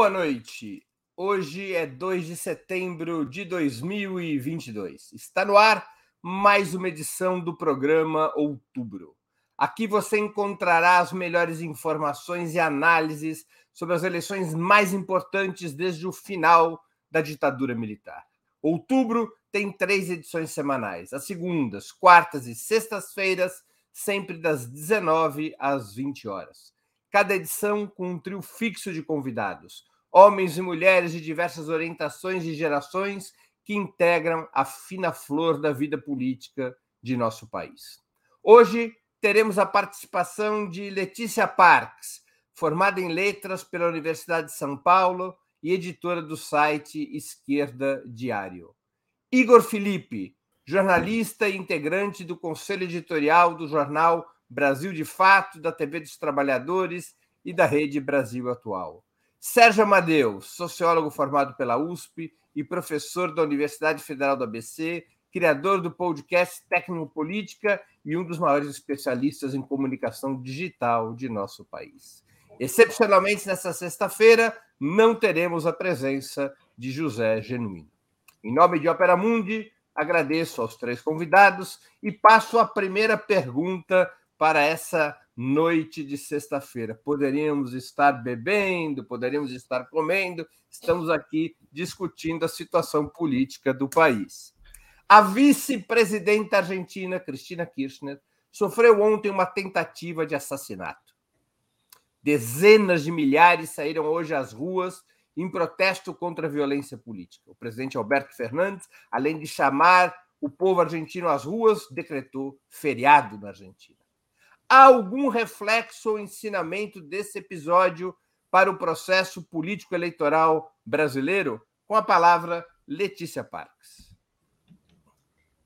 Boa noite. Hoje é 2 de setembro de 2022. Está no ar mais uma edição do programa Outubro. Aqui você encontrará as melhores informações e análises sobre as eleições mais importantes desde o final da ditadura militar. Outubro tem três edições semanais: as segundas, quartas e sextas-feiras, sempre das 19 às 20 horas cada edição com um trio fixo de convidados, homens e mulheres de diversas orientações e gerações que integram a fina flor da vida política de nosso país. Hoje teremos a participação de Letícia Parks, formada em letras pela Universidade de São Paulo e editora do site Esquerda Diário. Igor Felipe, jornalista e integrante do conselho editorial do jornal Brasil de Fato, da TV dos Trabalhadores e da Rede Brasil Atual. Sérgio Amadeu, sociólogo formado pela USP e professor da Universidade Federal do ABC, criador do podcast Tecnopolítica e um dos maiores especialistas em comunicação digital de nosso país. Excepcionalmente, nesta sexta-feira, não teremos a presença de José Genuíno. Em nome de Opera Mundi, agradeço aos três convidados e passo a primeira pergunta para essa noite de sexta-feira. Poderíamos estar bebendo, poderíamos estar comendo, estamos aqui discutindo a situação política do país. A vice-presidenta argentina, Cristina Kirchner, sofreu ontem uma tentativa de assassinato. Dezenas de milhares saíram hoje às ruas em protesto contra a violência política. O presidente Alberto Fernandes, além de chamar o povo argentino às ruas, decretou feriado na Argentina. Há algum reflexo ou ensinamento desse episódio para o processo político-eleitoral brasileiro? Com a palavra, Letícia Parques.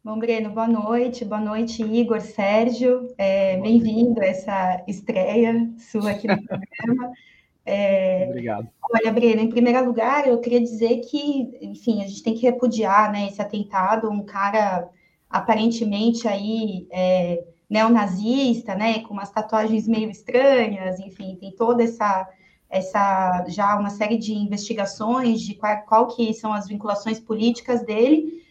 Bom, Breno, boa noite. Boa noite, Igor, Sérgio. É, Bem-vindo a essa estreia sua aqui no programa. É, Obrigado. Olha, Breno, em primeiro lugar, eu queria dizer que, enfim, a gente tem que repudiar né, esse atentado, um cara aparentemente aí é, neonazista, né, com umas tatuagens meio estranhas, enfim, tem toda essa essa já uma série de investigações de qual, qual que são as vinculações políticas dele,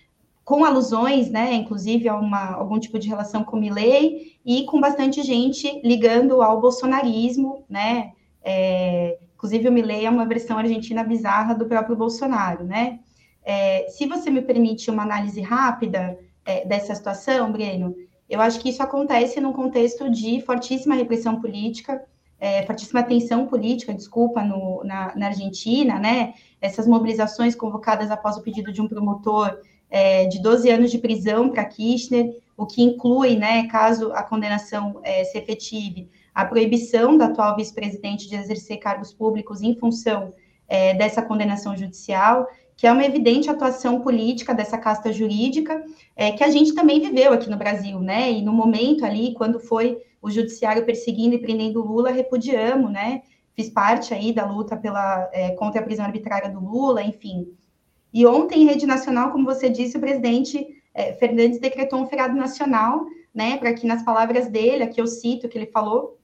com alusões, né, inclusive a uma, algum tipo de relação com Milley e com bastante gente ligando ao bolsonarismo, né, é, inclusive o Milley é uma versão argentina bizarra do próprio Bolsonaro, né. É, se você me permite uma análise rápida é, dessa situação, Breno, eu acho que isso acontece num contexto de fortíssima repressão política, é, fortíssima tensão política, desculpa, no, na, na, Argentina, né? Essas mobilizações convocadas após o pedido de um promotor é, de 12 anos de prisão para Kirchner, o que inclui, né, caso a condenação é, se efetive, a proibição da atual vice-presidente de exercer cargos públicos em função é, dessa condenação judicial que é uma evidente atuação política dessa casta jurídica, é, que a gente também viveu aqui no Brasil, né? E no momento ali, quando foi o judiciário perseguindo e prendendo Lula, repudiamos, né? Fiz parte aí da luta pela, é, contra a prisão arbitrária do Lula, enfim. E ontem, em rede nacional, como você disse, o presidente é, Fernandes decretou um feriado nacional, né? Para que, nas palavras dele, aqui eu cito que ele falou,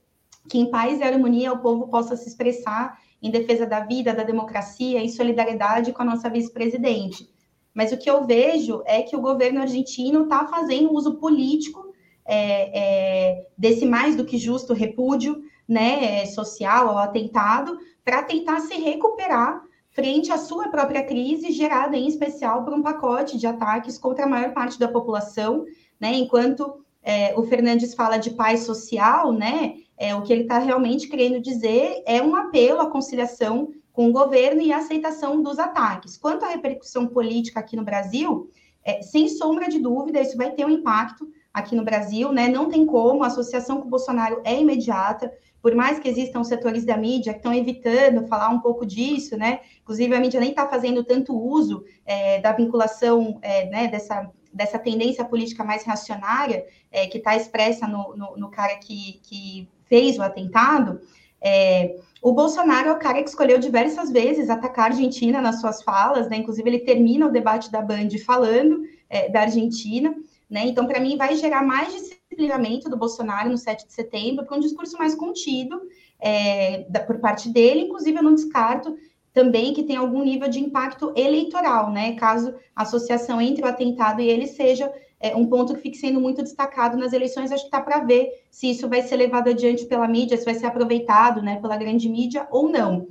que em paz e harmonia o povo possa se expressar em defesa da vida, da democracia, em solidariedade com a nossa vice-presidente. Mas o que eu vejo é que o governo argentino está fazendo uso político é, é, desse mais do que justo repúdio né, social ao atentado para tentar se recuperar frente à sua própria crise, gerada em especial por um pacote de ataques contra a maior parte da população, né, enquanto é, o Fernandes fala de paz social, né, é, o que ele está realmente querendo dizer é um apelo à conciliação com o governo e a aceitação dos ataques. Quanto à repercussão política aqui no Brasil, é, sem sombra de dúvida, isso vai ter um impacto aqui no Brasil, né? Não tem como, a associação com o Bolsonaro é imediata, por mais que existam setores da mídia que estão evitando falar um pouco disso, né? Inclusive, a mídia nem está fazendo tanto uso é, da vinculação, é, né, dessa, dessa tendência política mais reacionária, é, que está expressa no, no, no, cara que, que fez o atentado, é, o Bolsonaro é o cara que escolheu diversas vezes atacar a Argentina nas suas falas, né? Inclusive, ele termina o debate da Band falando é, da Argentina, né? Então, para mim, vai gerar mais disciplinamento do Bolsonaro no 7 de setembro, para um discurso mais contido é, da, por parte dele. Inclusive, eu não descarto também que tem algum nível de impacto eleitoral, né? Caso a associação entre o atentado e ele seja é, um ponto que fique sendo muito destacado nas eleições, acho que está para ver se isso vai ser levado adiante pela mídia, se vai ser aproveitado né, pela grande mídia ou não.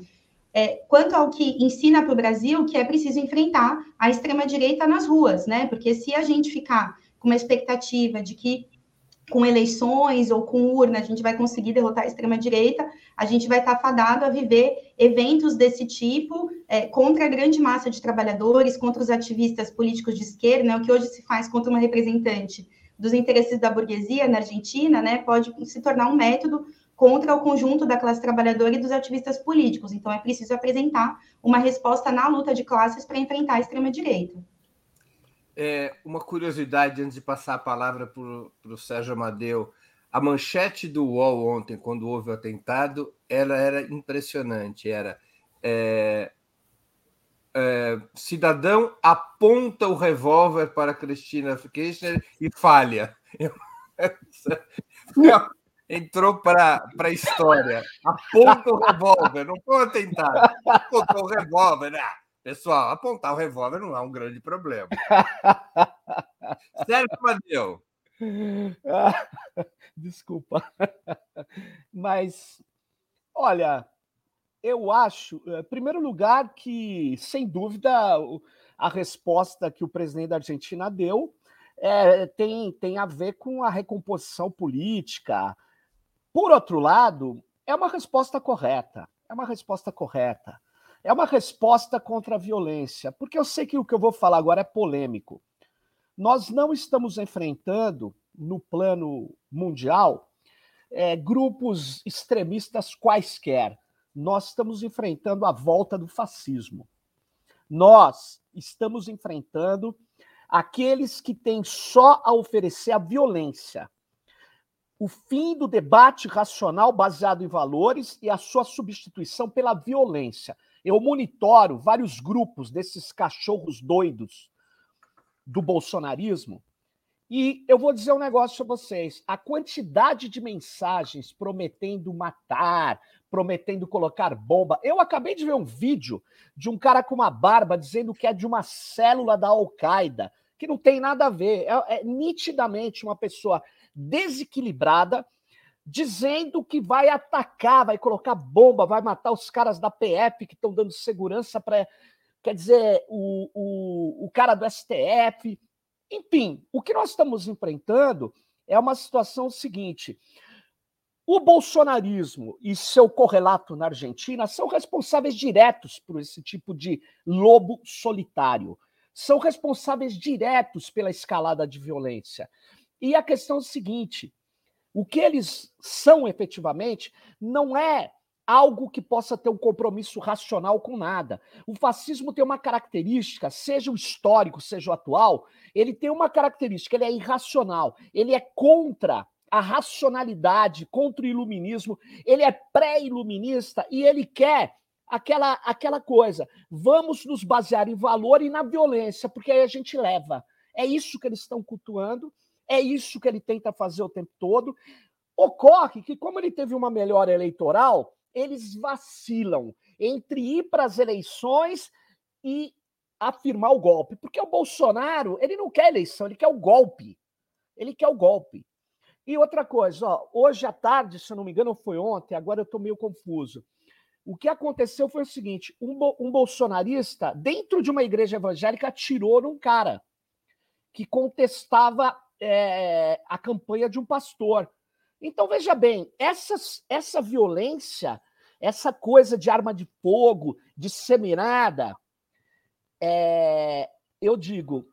É, quanto ao que ensina para o Brasil, que é preciso enfrentar a extrema-direita nas ruas, né? Porque se a gente ficar com uma expectativa de que com eleições ou com urna a gente vai conseguir derrotar a extrema-direita, a gente vai estar fadado a viver eventos desse tipo é, contra a grande massa de trabalhadores, contra os ativistas políticos de esquerda, né, o que hoje se faz contra uma representante dos interesses da burguesia na Argentina, né, pode se tornar um método contra o conjunto da classe trabalhadora e dos ativistas políticos. Então, é preciso apresentar uma resposta na luta de classes para enfrentar a extrema-direita. É, uma curiosidade antes de passar a palavra para o Sérgio Amadeu. A manchete do UOL ontem, quando houve o atentado, ela era impressionante. Era é, é, cidadão aponta o revólver para Cristina Kirchner e falha. Entrou para a história. Aponta o revólver, não foi um atentado. Apontou o revólver. Né? Pessoal, apontar o revólver não é um grande problema. Sérgio Amadeu. Desculpa. Mas, olha, eu acho, em primeiro lugar, que, sem dúvida, a resposta que o presidente da Argentina deu é, tem, tem a ver com a recomposição política. Por outro lado, é uma resposta correta. É uma resposta correta. É uma resposta contra a violência, porque eu sei que o que eu vou falar agora é polêmico. Nós não estamos enfrentando, no plano mundial, é, grupos extremistas quaisquer. Nós estamos enfrentando a volta do fascismo. Nós estamos enfrentando aqueles que têm só a oferecer a violência, o fim do debate racional baseado em valores e a sua substituição pela violência. Eu monitoro vários grupos desses cachorros doidos do bolsonarismo e eu vou dizer um negócio para vocês: a quantidade de mensagens prometendo matar, prometendo colocar bomba. Eu acabei de ver um vídeo de um cara com uma barba dizendo que é de uma célula da Al-Qaeda, que não tem nada a ver. É, é nitidamente uma pessoa desequilibrada dizendo que vai atacar, vai colocar bomba, vai matar os caras da PF que estão dando segurança para. Quer dizer, o, o, o cara do STF. Enfim, o que nós estamos enfrentando é uma situação seguinte. O bolsonarismo e seu correlato na Argentina são responsáveis diretos por esse tipo de lobo solitário. São responsáveis diretos pela escalada de violência. E a questão é o seguinte: o que eles são efetivamente não é algo que possa ter um compromisso racional com nada. O fascismo tem uma característica, seja o histórico, seja o atual, ele tem uma característica, ele é irracional, ele é contra a racionalidade, contra o iluminismo, ele é pré-iluminista e ele quer aquela aquela coisa, vamos nos basear em valor e na violência, porque aí a gente leva. É isso que eles estão cultuando é isso que ele tenta fazer o tempo todo. Ocorre que, como ele teve uma melhora eleitoral, eles vacilam entre ir para as eleições e afirmar o golpe. Porque o Bolsonaro, ele não quer eleição, ele quer o golpe. Ele quer o golpe. E outra coisa, ó, hoje à tarde, se eu não me engano, foi ontem, agora eu estou meio confuso. O que aconteceu foi o seguinte: um, um bolsonarista, dentro de uma igreja evangélica, atirou num cara que contestava é, a campanha de um pastor. Então, veja bem, essas, essa violência, essa coisa de arma de fogo, disseminada, é, eu digo,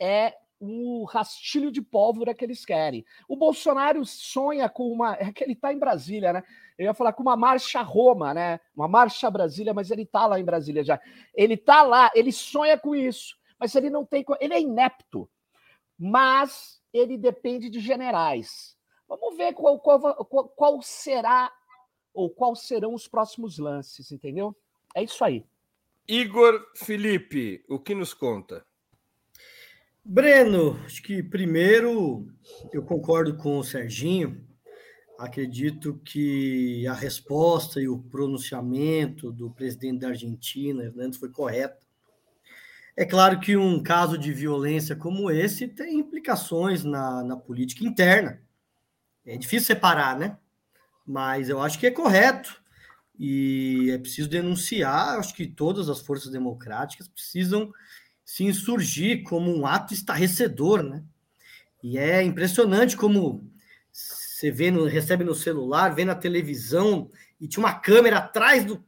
é o rastilho de pólvora que eles querem. O Bolsonaro sonha com uma. É que ele está em Brasília, né? Eu ia falar com uma marcha Roma, né? Uma marcha Brasília, mas ele está lá em Brasília já. Ele está lá, ele sonha com isso, mas ele não tem. Ele é inepto. Mas ele depende de generais. Vamos ver qual, qual, qual, será ou quais serão os próximos lances, entendeu? É isso aí. Igor Felipe, o que nos conta? Breno, acho que primeiro eu concordo com o Serginho. acredito que a resposta e o pronunciamento do presidente da Argentina, Hernandes, foi correto. É claro que um caso de violência como esse tem implicações na, na política interna. É difícil separar, né? Mas eu acho que é correto e é preciso denunciar. Acho que todas as forças democráticas precisam se insurgir como um ato estarrecedor, né? E é impressionante como você vê no, recebe no celular, vê na televisão e tinha uma câmera atrás do,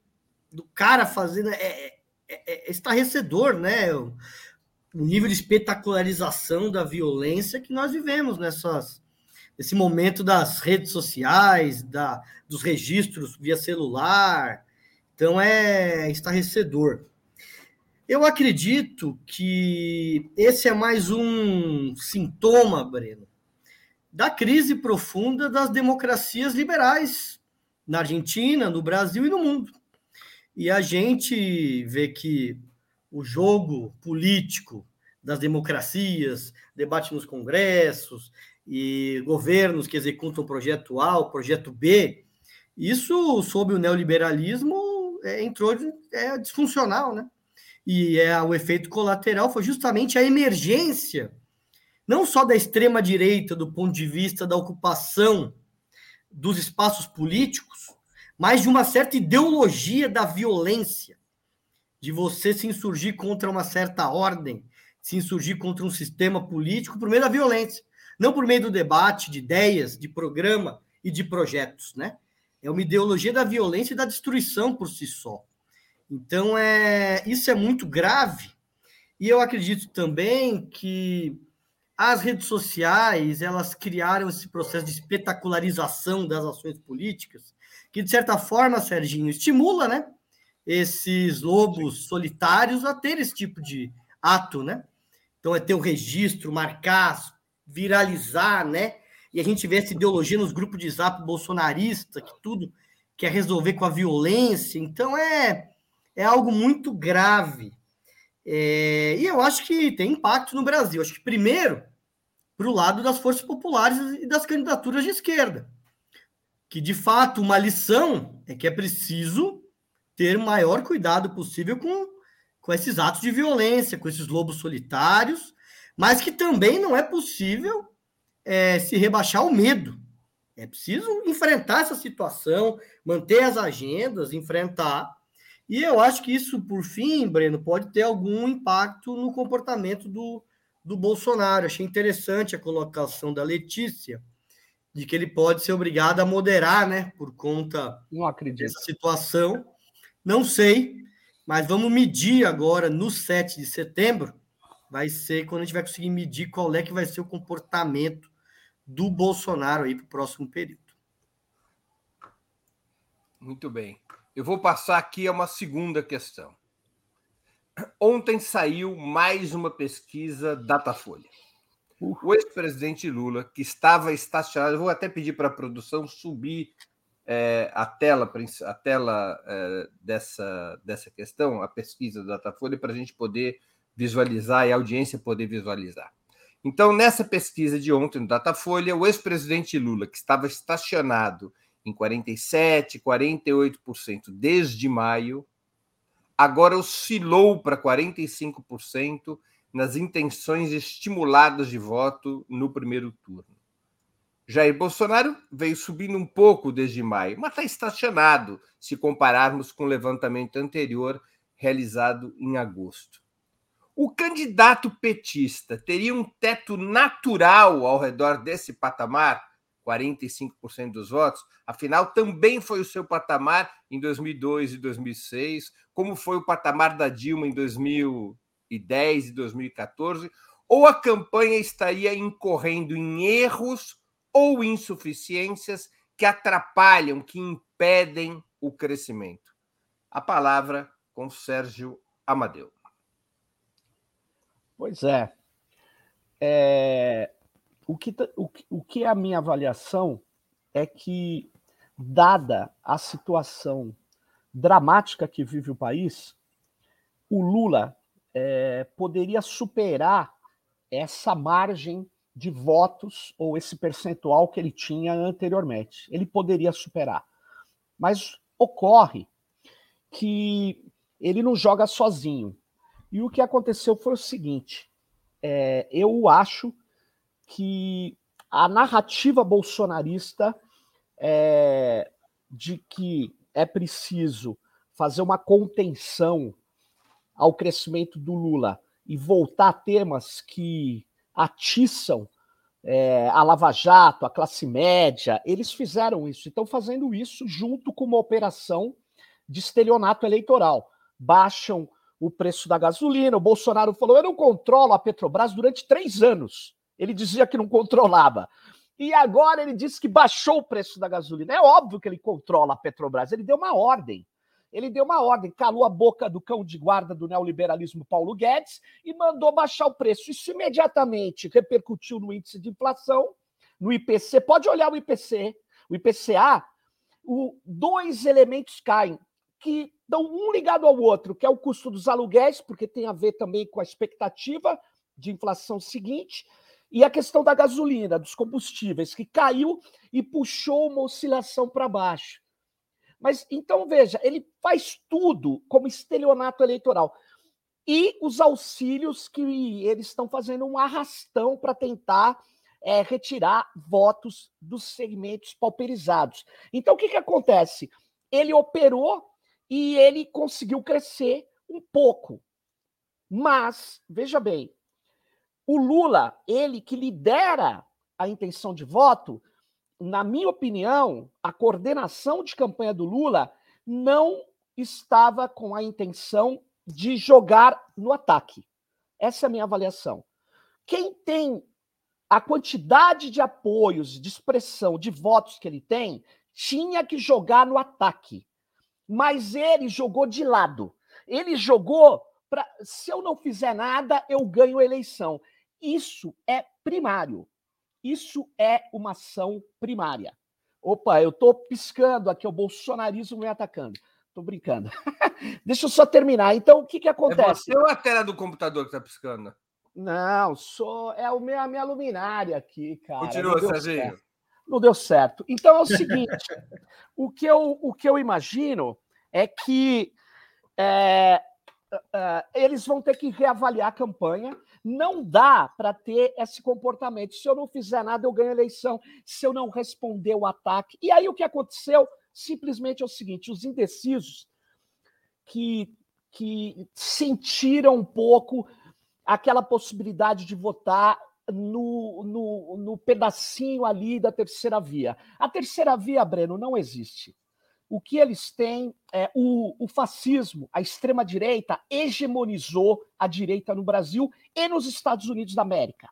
do cara fazendo. É, é, é, estarrecedor, né? O, o nível de espetacularização da violência que nós vivemos nessas momento das redes sociais, da, dos registros via celular. Então é estarrecedor. Eu acredito que esse é mais um sintoma, Breno, da crise profunda das democracias liberais na Argentina, no Brasil e no mundo. E a gente vê que o jogo político das democracias, debate nos congressos, e governos que executam projeto A, o projeto B, isso, sob o neoliberalismo, é, entrou é disfuncional, né? E é, o efeito colateral foi justamente a emergência, não só da extrema-direita, do ponto de vista da ocupação dos espaços políticos, mas de uma certa ideologia da violência, de você se insurgir contra uma certa ordem, se insurgir contra um sistema político por meio da violência não por meio do debate, de ideias, de programa e de projetos, né? É uma ideologia da violência e da destruição por si só. Então, é, isso é muito grave. E eu acredito também que as redes sociais, elas criaram esse processo de espetacularização das ações políticas, que, de certa forma, Serginho, estimula, né? Esses lobos solitários a ter esse tipo de ato, né? Então, é ter o registro, marcar viralizar, né? E a gente vê essa ideologia nos grupos de zap bolsonarista, que tudo quer resolver com a violência. Então é, é algo muito grave. É, e eu acho que tem impacto no Brasil. Acho que primeiro para o lado das forças populares e das candidaturas de esquerda. Que de fato uma lição é que é preciso ter o maior cuidado possível com, com esses atos de violência, com esses lobos solitários mas que também não é possível é, se rebaixar ao medo. É preciso enfrentar essa situação, manter as agendas, enfrentar. E eu acho que isso, por fim, Breno, pode ter algum impacto no comportamento do, do Bolsonaro. Achei interessante a colocação da Letícia, de que ele pode ser obrigado a moderar, né, por conta Não acredito. dessa situação. Não sei, mas vamos medir agora, no 7 de setembro, vai ser quando a gente vai conseguir medir qual é que vai ser o comportamento do Bolsonaro aí para o próximo período. Muito bem. Eu vou passar aqui a uma segunda questão. Ontem saiu mais uma pesquisa Datafolha. O ex-presidente Lula, que estava estacionado, vou até pedir para a produção subir é, a tela, a tela é, dessa, dessa questão, a pesquisa da Datafolha, para a gente poder visualizar e a audiência poder visualizar. Então, nessa pesquisa de ontem no Datafolha, o ex-presidente Lula, que estava estacionado em 47%, 48% desde maio, agora oscilou para 45% nas intenções estimuladas de voto no primeiro turno. Jair Bolsonaro veio subindo um pouco desde maio, mas está estacionado se compararmos com o levantamento anterior realizado em agosto. O candidato petista teria um teto natural ao redor desse patamar, 45% dos votos? Afinal, também foi o seu patamar em 2002 e 2006, como foi o patamar da Dilma em 2010 e 2014? Ou a campanha estaria incorrendo em erros ou insuficiências que atrapalham, que impedem o crescimento? A palavra com Sérgio Amadeu. Pois é. é o, que, o, o que é a minha avaliação é que, dada a situação dramática que vive o país, o Lula é, poderia superar essa margem de votos ou esse percentual que ele tinha anteriormente. Ele poderia superar. Mas ocorre que ele não joga sozinho. E o que aconteceu foi o seguinte: é, eu acho que a narrativa bolsonarista é, de que é preciso fazer uma contenção ao crescimento do Lula e voltar a temas que atiçam é, a Lava Jato, a classe média, eles fizeram isso. Estão fazendo isso junto com uma operação de estelionato eleitoral. Baixam o preço da gasolina. O Bolsonaro falou: eu não controlo a Petrobras durante três anos. Ele dizia que não controlava. E agora ele disse que baixou o preço da gasolina. É óbvio que ele controla a Petrobras. Ele deu uma ordem ele deu uma ordem, calou a boca do cão de guarda do neoliberalismo Paulo Guedes e mandou baixar o preço. Isso imediatamente repercutiu no índice de inflação, no IPC. Pode olhar o IPC, o IPCA, o, dois elementos caem, que estão um ligado ao outro, que é o custo dos aluguéis, porque tem a ver também com a expectativa de inflação seguinte, e a questão da gasolina, dos combustíveis, que caiu e puxou uma oscilação para baixo. Mas então veja, ele faz tudo como estelionato eleitoral. E os auxílios que eles estão fazendo um arrastão para tentar é, retirar votos dos segmentos pauperizados. Então o que, que acontece? Ele operou e ele conseguiu crescer um pouco. Mas, veja bem, o Lula, ele que lidera a intenção de voto, na minha opinião, a coordenação de campanha do Lula não estava com a intenção de jogar no ataque. Essa é a minha avaliação. Quem tem a quantidade de apoios, de expressão, de votos que ele tem, tinha que jogar no ataque. Mas ele jogou de lado. Ele jogou para. Se eu não fizer nada, eu ganho a eleição. Isso é primário. Isso é uma ação primária. Opa, eu estou piscando aqui, o bolsonarismo me atacando. Estou brincando. Deixa eu só terminar. Então, o que, que acontece? É você ou a tela do computador que está piscando? Não, sou é o meu, a minha luminária aqui, cara. Continua, Serginho. Não deu certo. Então é o seguinte: o, que eu, o que eu imagino é que é, uh, eles vão ter que reavaliar a campanha. Não dá para ter esse comportamento. Se eu não fizer nada, eu ganho a eleição. Se eu não responder o ataque. E aí o que aconteceu simplesmente é o seguinte: os indecisos que, que sentiram um pouco aquela possibilidade de votar no, no, no pedacinho ali da terceira via. A terceira via, Breno, não existe o que eles têm é o, o fascismo, a extrema-direita, hegemonizou a direita no Brasil e nos Estados Unidos da América.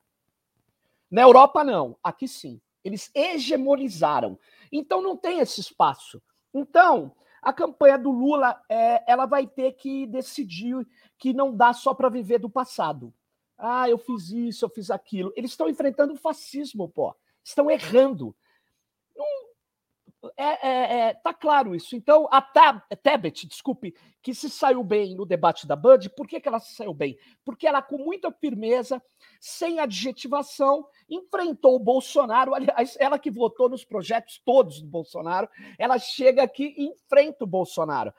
Na Europa, não, aqui sim. Eles hegemonizaram. Então não tem esse espaço. Então, a campanha do Lula é, ela vai ter que decidir que não dá só para viver do passado. Ah, eu fiz isso, eu fiz aquilo. Eles estão enfrentando o fascismo, pô. Estão errando. Não, é, é, é, tá claro isso. Então, a Tab, Tebet, desculpe, que se saiu bem no debate da Band, por que, que ela se saiu bem? Porque ela, com muita firmeza, sem adjetivação, enfrentou o Bolsonaro. Aliás, ela que votou nos projetos todos do Bolsonaro, ela chega aqui e enfrenta o Bolsonaro.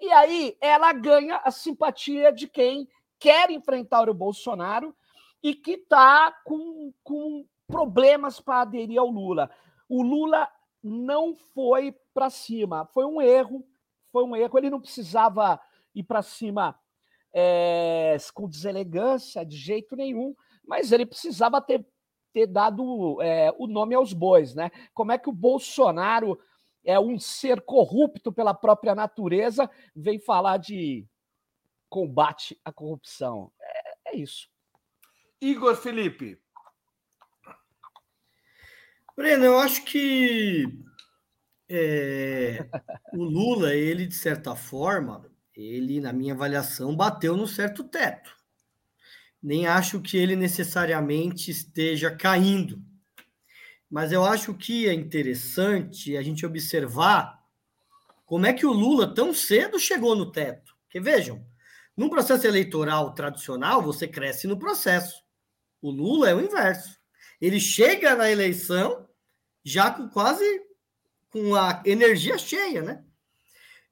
E aí ela ganha a simpatia de quem quer enfrentar o Bolsonaro e que está com, com problemas para aderir ao Lula. O Lula não foi para cima. Foi um erro, foi um erro. Ele não precisava ir para cima é, com deselegância de jeito nenhum, mas ele precisava ter, ter dado é, o nome aos bois, né? Como é que o Bolsonaro é um ser corrupto pela própria natureza, vem falar de combate à corrupção. É, é isso. Igor Felipe, Breno, eu acho que é, o Lula, ele, de certa forma, ele, na minha avaliação, bateu no certo teto. Nem acho que ele necessariamente esteja caindo. Mas eu acho que é interessante a gente observar como é que o Lula tão cedo chegou no teto. Porque vejam, num processo eleitoral tradicional, você cresce no processo. O Lula é o inverso. Ele chega na eleição já com quase com a energia cheia, né?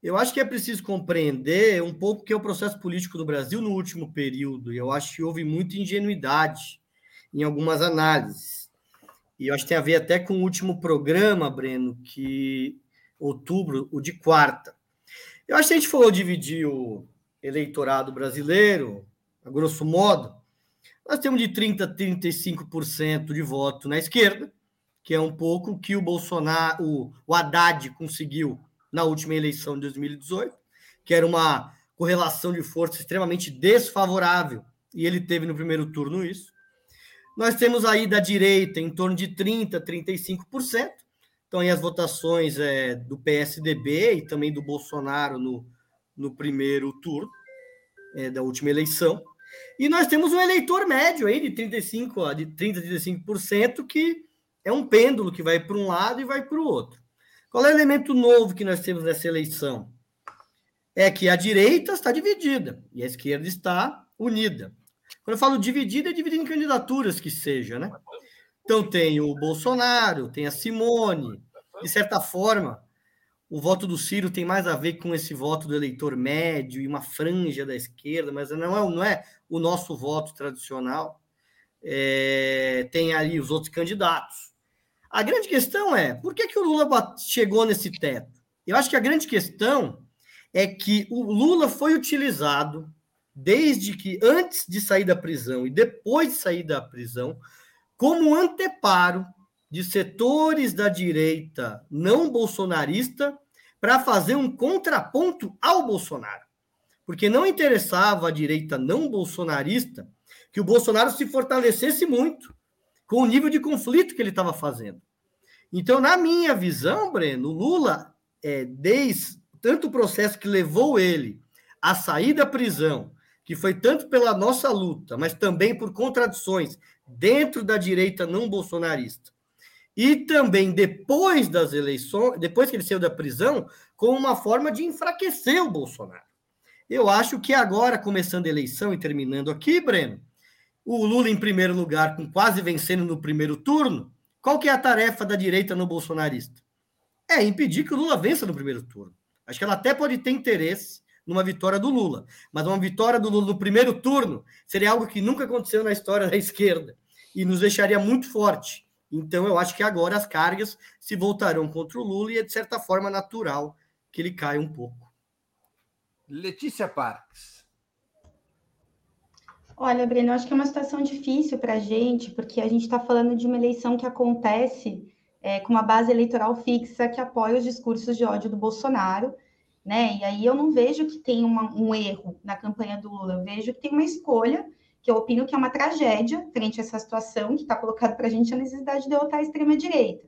Eu acho que é preciso compreender um pouco que é o processo político no Brasil no último período. E eu acho que houve muita ingenuidade em algumas análises. E eu acho que tem a ver até com o último programa, Breno, que outubro, o de quarta. Eu acho que a gente falou dividir o eleitorado brasileiro, a grosso modo, nós temos de 30% a 35% de voto na esquerda, que é um pouco que o Bolsonaro, o, o Haddad conseguiu na última eleição de 2018, que era uma correlação de força extremamente desfavorável, e ele teve no primeiro turno isso. Nós temos aí da direita em torno de 30%, 35%. Então, aí as votações é, do PSDB e também do Bolsonaro no, no primeiro turno é, da última eleição. E nós temos um eleitor médio aí de 35% de 30% a 35%, que é um pêndulo que vai para um lado e vai para o outro. Qual é o elemento novo que nós temos nessa eleição? É que a direita está dividida e a esquerda está unida. Quando eu falo dividida, é dividida em candidaturas que seja, né? Então tem o Bolsonaro, tem a Simone, de certa forma, o voto do Ciro tem mais a ver com esse voto do eleitor médio e uma franja da esquerda, mas não é, não é o nosso voto tradicional. É, tem ali os outros candidatos. A grande questão é por que, que o Lula chegou nesse teto? Eu acho que a grande questão é que o Lula foi utilizado desde que antes de sair da prisão e depois de sair da prisão como anteparo de setores da direita não bolsonarista para fazer um contraponto ao Bolsonaro. Porque não interessava a direita não bolsonarista que o Bolsonaro se fortalecesse muito com o nível de conflito que ele estava fazendo. Então, na minha visão, Breno, Lula, é, desde tanto o processo que levou ele a sair da prisão, que foi tanto pela nossa luta, mas também por contradições dentro da direita não bolsonarista, e também depois das eleições, depois que ele saiu da prisão, como uma forma de enfraquecer o Bolsonaro. Eu acho que agora, começando a eleição e terminando aqui, Breno, o Lula em primeiro lugar, com quase vencendo no primeiro turno, qual que é a tarefa da direita no bolsonarista? É impedir que o Lula vença no primeiro turno. Acho que ela até pode ter interesse numa vitória do Lula, mas uma vitória do Lula no primeiro turno seria algo que nunca aconteceu na história da esquerda e nos deixaria muito forte então, eu acho que agora as cargas se voltarão contra o Lula e é, de certa forma, natural que ele caia um pouco. Letícia Parques. Olha, Breno, acho que é uma situação difícil para a gente, porque a gente está falando de uma eleição que acontece é, com uma base eleitoral fixa que apoia os discursos de ódio do Bolsonaro, né? E aí eu não vejo que tem uma, um erro na campanha do Lula, eu vejo que tem uma escolha que eu opino que é uma tragédia frente a essa situação que está colocado para a gente a necessidade de derrotar a extrema-direita.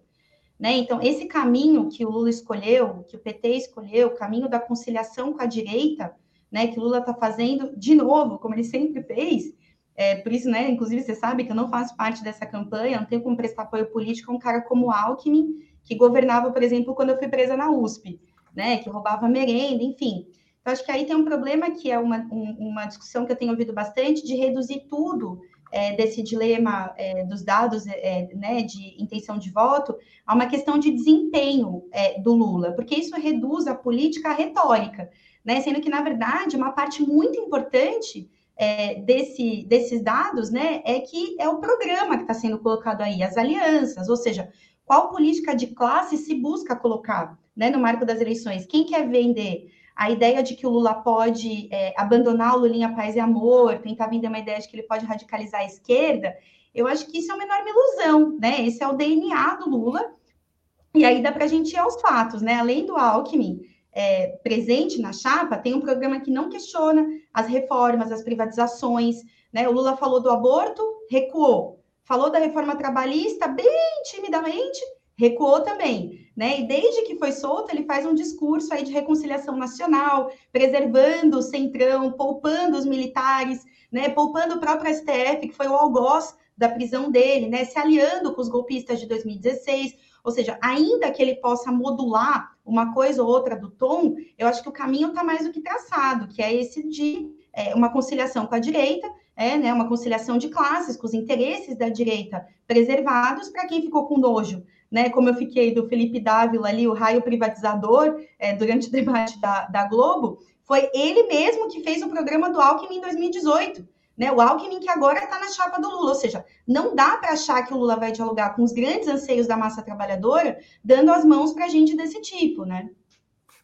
Né? Então, esse caminho que o Lula escolheu, que o PT escolheu, o caminho da conciliação com a direita, né, que Lula está fazendo de novo, como ele sempre fez, é, por isso, né, inclusive, você sabe que eu não faço parte dessa campanha, não tenho como prestar apoio político a um cara como Alckmin, que governava, por exemplo, quando eu fui presa na USP, né, que roubava merenda, enfim. Então, acho que aí tem um problema que é uma, um, uma discussão que eu tenho ouvido bastante de reduzir tudo é, desse dilema é, dos dados é, né, de intenção de voto a uma questão de desempenho é, do Lula, porque isso reduz a política à retórica, né, sendo que, na verdade, uma parte muito importante é, desse, desses dados né, é que é o programa que está sendo colocado aí, as alianças, ou seja, qual política de classe se busca colocar né, no marco das eleições, quem quer vender a ideia de que o Lula pode é, abandonar o Lulinha Paz e Amor, tentar vender uma ideia de que ele pode radicalizar a esquerda, eu acho que isso é uma enorme ilusão, né? Esse é o DNA do Lula. E aí dá para a gente ir aos fatos, né? Além do Alckmin é, presente na chapa, tem um programa que não questiona as reformas, as privatizações, né? O Lula falou do aborto, recuou. Falou da reforma trabalhista, bem timidamente, recuou também, né? E desde que foi solto, ele faz um discurso aí de reconciliação nacional, preservando o centrão, poupando os militares, né? Poupando o próprio STF, que foi o algoz da prisão dele, né? Se aliando com os golpistas de 2016. Ou seja, ainda que ele possa modular uma coisa ou outra do tom, eu acho que o caminho está mais do que traçado, que é esse de é, uma conciliação com a direita, é né, uma conciliação de classes, com os interesses da direita preservados, para quem ficou com nojo, né, como eu fiquei do Felipe Dávila ali, o raio privatizador, é, durante o debate da, da Globo, foi ele mesmo que fez o programa do Alckmin em 2018. Né, o Alckmin que agora está na chapa do Lula, ou seja, não dá para achar que o Lula vai dialogar com os grandes anseios da massa trabalhadora, dando as mãos para gente desse tipo, né?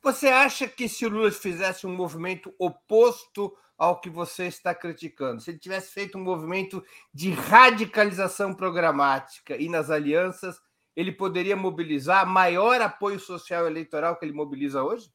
Você acha que se o Lula fizesse um movimento oposto ao que você está criticando, se ele tivesse feito um movimento de radicalização programática e nas alianças, ele poderia mobilizar maior apoio social eleitoral que ele mobiliza hoje?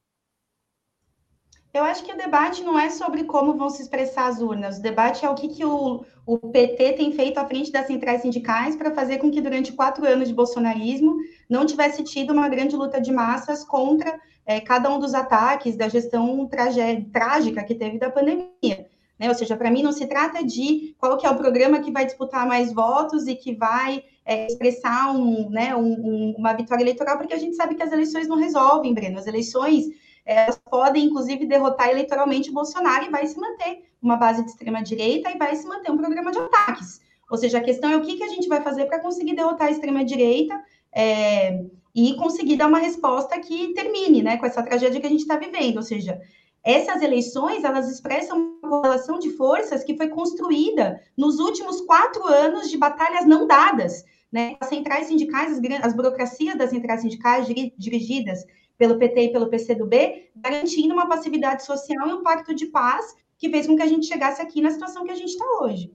Eu acho que o debate não é sobre como vão se expressar as urnas, o debate é o que, que o, o PT tem feito à frente das centrais sindicais para fazer com que, durante quatro anos de bolsonarismo, não tivesse tido uma grande luta de massas contra é, cada um dos ataques da gestão trágica que teve da pandemia. Né? Ou seja, para mim não se trata de qual que é o programa que vai disputar mais votos e que vai é, expressar um, né, um, um, uma vitória eleitoral, porque a gente sabe que as eleições não resolvem, Breno. As eleições elas podem, inclusive, derrotar eleitoralmente o Bolsonaro e vai se manter uma base de extrema-direita e vai se manter um programa de ataques. Ou seja, a questão é o que, que a gente vai fazer para conseguir derrotar a extrema-direita é, e conseguir dar uma resposta que termine né, com essa tragédia que a gente está vivendo. Ou seja, essas eleições elas expressam uma correlação de forças que foi construída nos últimos quatro anos de batalhas não dadas. Né? As centrais sindicais, as, as burocracias das centrais sindicais dirigidas pelo PT e pelo PCdoB, garantindo uma passividade social e um pacto de paz que fez com que a gente chegasse aqui na situação que a gente está hoje.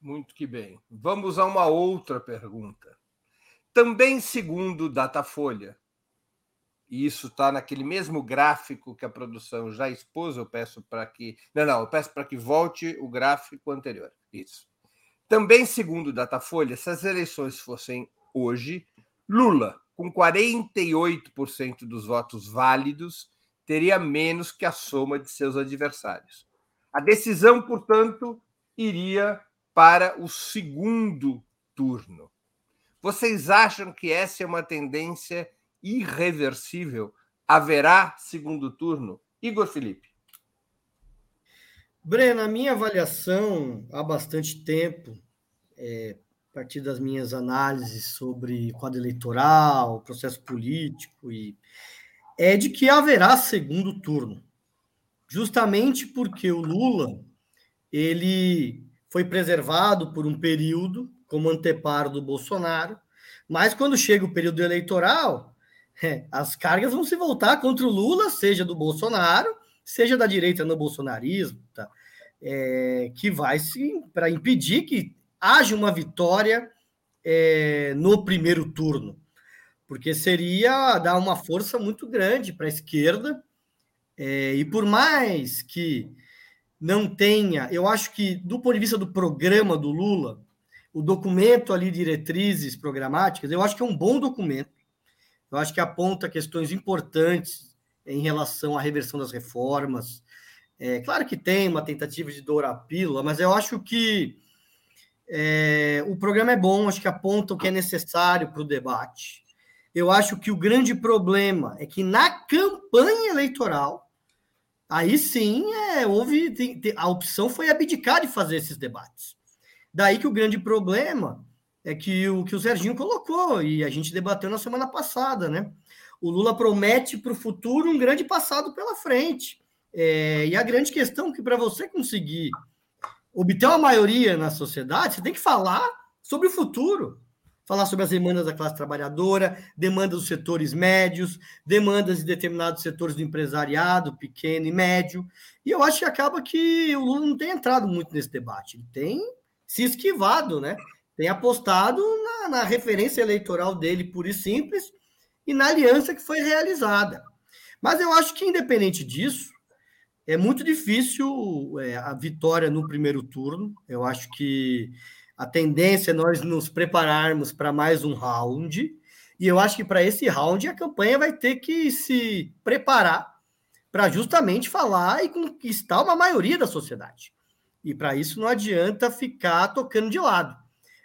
Muito que bem. Vamos a uma outra pergunta. Também segundo Datafolha, e isso está naquele mesmo gráfico que a produção já expôs, eu peço para que. Não, não, eu peço para que volte o gráfico anterior. Isso. Também segundo Datafolha, se as eleições fossem hoje, Lula com 48% dos votos válidos, teria menos que a soma de seus adversários. A decisão, portanto, iria para o segundo turno. Vocês acham que essa é uma tendência irreversível? Haverá segundo turno? Igor Felipe. Breno, a minha avaliação há bastante tempo, é, partir das minhas análises sobre quadro eleitoral, processo político, e é de que haverá segundo turno, justamente porque o Lula ele foi preservado por um período como anteparo do Bolsonaro, mas quando chega o período eleitoral, é, as cargas vão se voltar contra o Lula, seja do Bolsonaro, seja da direita no bolsonarismo, tá? É, que vai para impedir que haja uma vitória é, no primeiro turno, porque seria dar uma força muito grande para a esquerda. É, e por mais que não tenha, eu acho que do ponto de vista do programa do Lula, o documento ali, diretrizes programáticas, eu acho que é um bom documento. Eu acho que aponta questões importantes em relação à reversão das reformas. É claro que tem uma tentativa de dourar a pílula, mas eu acho que é, o programa é bom, acho que aponta o que é necessário para o debate. Eu acho que o grande problema é que na campanha eleitoral, aí sim é, houve tem, tem, a opção foi abdicar de fazer esses debates. Daí que o grande problema é que o que o Serginho colocou e a gente debateu na semana passada, né? O Lula promete para o futuro um grande passado pela frente. É, e a grande questão é que para você conseguir obter uma maioria na sociedade, você tem que falar sobre o futuro. Falar sobre as demandas da classe trabalhadora, demandas dos setores médios, demandas de determinados setores do empresariado, pequeno e médio. E eu acho que acaba que o Lula não tem entrado muito nesse debate. Ele tem se esquivado, né? Tem apostado na, na referência eleitoral dele, pura e simples, e na aliança que foi realizada. Mas eu acho que, independente disso, é muito difícil é, a vitória no primeiro turno. Eu acho que a tendência é nós nos prepararmos para mais um round. E eu acho que para esse round a campanha vai ter que se preparar para justamente falar e conquistar uma maioria da sociedade. E para isso não adianta ficar tocando de lado.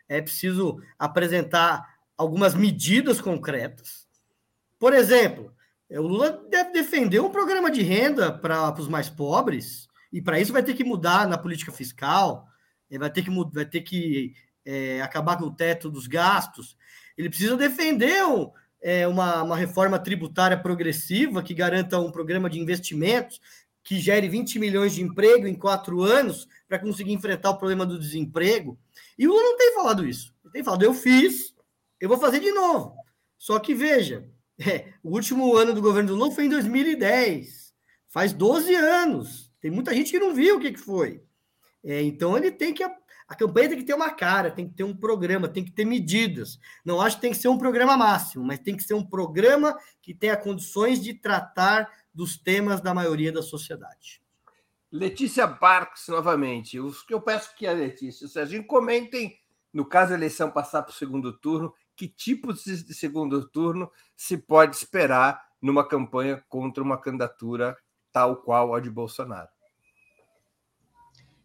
É preciso apresentar algumas medidas concretas. Por exemplo, o Lula deve defender um programa de renda para os mais pobres, E para isso vai ter que mudar na política fiscal, vai ter que, vai ter que é, acabar com o teto dos gastos. Ele precisa defender um, é, uma, uma reforma tributária progressiva que garanta um programa de investimentos que gere 20 milhões de emprego em quatro anos para conseguir enfrentar o problema do desemprego. E o Lula não tem falado isso. Ele tem falado, eu fiz, eu vou fazer de novo. Só que, veja, é, o último ano do governo do Lula foi em 2010. Faz 12 anos. Tem muita gente que não viu o que, que foi. É, então, ele tem que a campanha tem que ter uma cara, tem que ter um programa, tem que ter medidas. Não acho que tem que ser um programa máximo, mas tem que ser um programa que tenha condições de tratar dos temas da maioria da sociedade. Letícia Barques, novamente. O que eu peço que a Letícia e o Serginho comentem, no caso da eleição passar para o segundo turno, que tipo de segundo turno se pode esperar numa campanha contra uma candidatura tal qual a de Bolsonaro.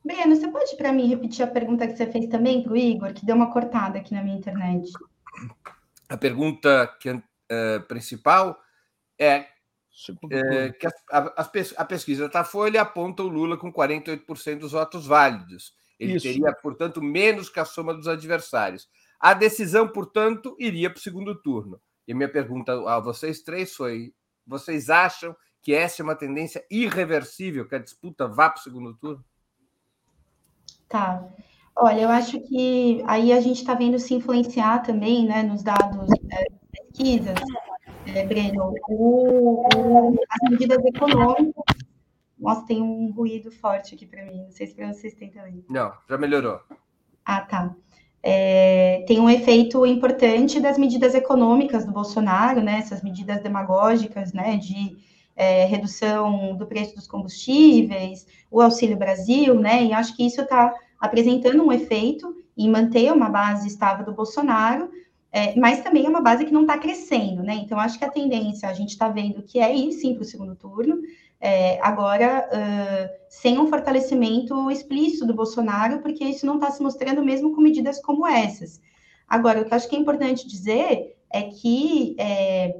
Breno, você pode para mim repetir a pergunta que você fez também para o Igor, que deu uma cortada aqui na minha internet? A pergunta que, uh, principal é, é que a, a, a pesquisa da Folha aponta o Lula com 48% dos votos válidos. Ele Isso. teria, portanto, menos que a soma dos adversários. A decisão, portanto, iria para o segundo turno. E a minha pergunta a vocês três foi: vocês acham que essa é uma tendência irreversível, que a disputa vá para o segundo turno? Tá. Olha, eu acho que aí a gente está vendo se influenciar também, né, nos dados é, pesquisas, é, Breno, o, o, as medidas econômicas. Nossa, tem um ruído forte aqui para mim, não sei se para vocês têm também. Não, já melhorou. Ah, tá. É, tem um efeito importante das medidas econômicas do Bolsonaro, né, essas medidas demagógicas, né, de é, redução do preço dos combustíveis, o Auxílio Brasil, né? E acho que isso está apresentando um efeito em manter uma base estável do Bolsonaro, é, mas também é uma base que não está crescendo, né? Então, acho que a tendência, a gente está vendo que é ir sim para o segundo turno, é, agora uh, sem um fortalecimento explícito do Bolsonaro, porque isso não está se mostrando mesmo com medidas como essas. Agora, o que eu acho que é importante dizer é que é,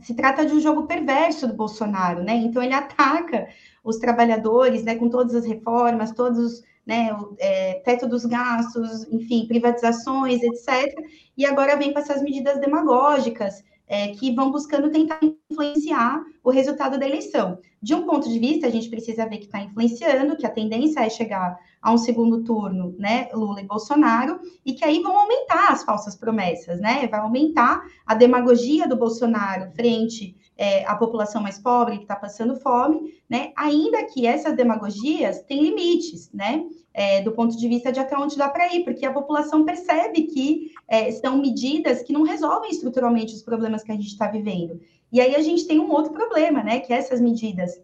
se trata de um jogo perverso do Bolsonaro, né? Então ele ataca os trabalhadores, né, com todas as reformas, todos os, né, o é, teto dos gastos, enfim, privatizações, etc. E agora vem com essas medidas demagógicas é, que vão buscando tentar influenciar o resultado da eleição. De um ponto de vista, a gente precisa ver que está influenciando, que a tendência é chegar a um segundo turno, né, Lula e Bolsonaro, e que aí vão aumentar as falsas promessas, né, vai aumentar a demagogia do Bolsonaro frente é, à população mais pobre que está passando fome, né, ainda que essas demagogias têm limites, né, é, do ponto de vista de até onde dá para ir, porque a população percebe que é, são medidas que não resolvem estruturalmente os problemas que a gente está vivendo. E aí a gente tem um outro problema, né, que essas medidas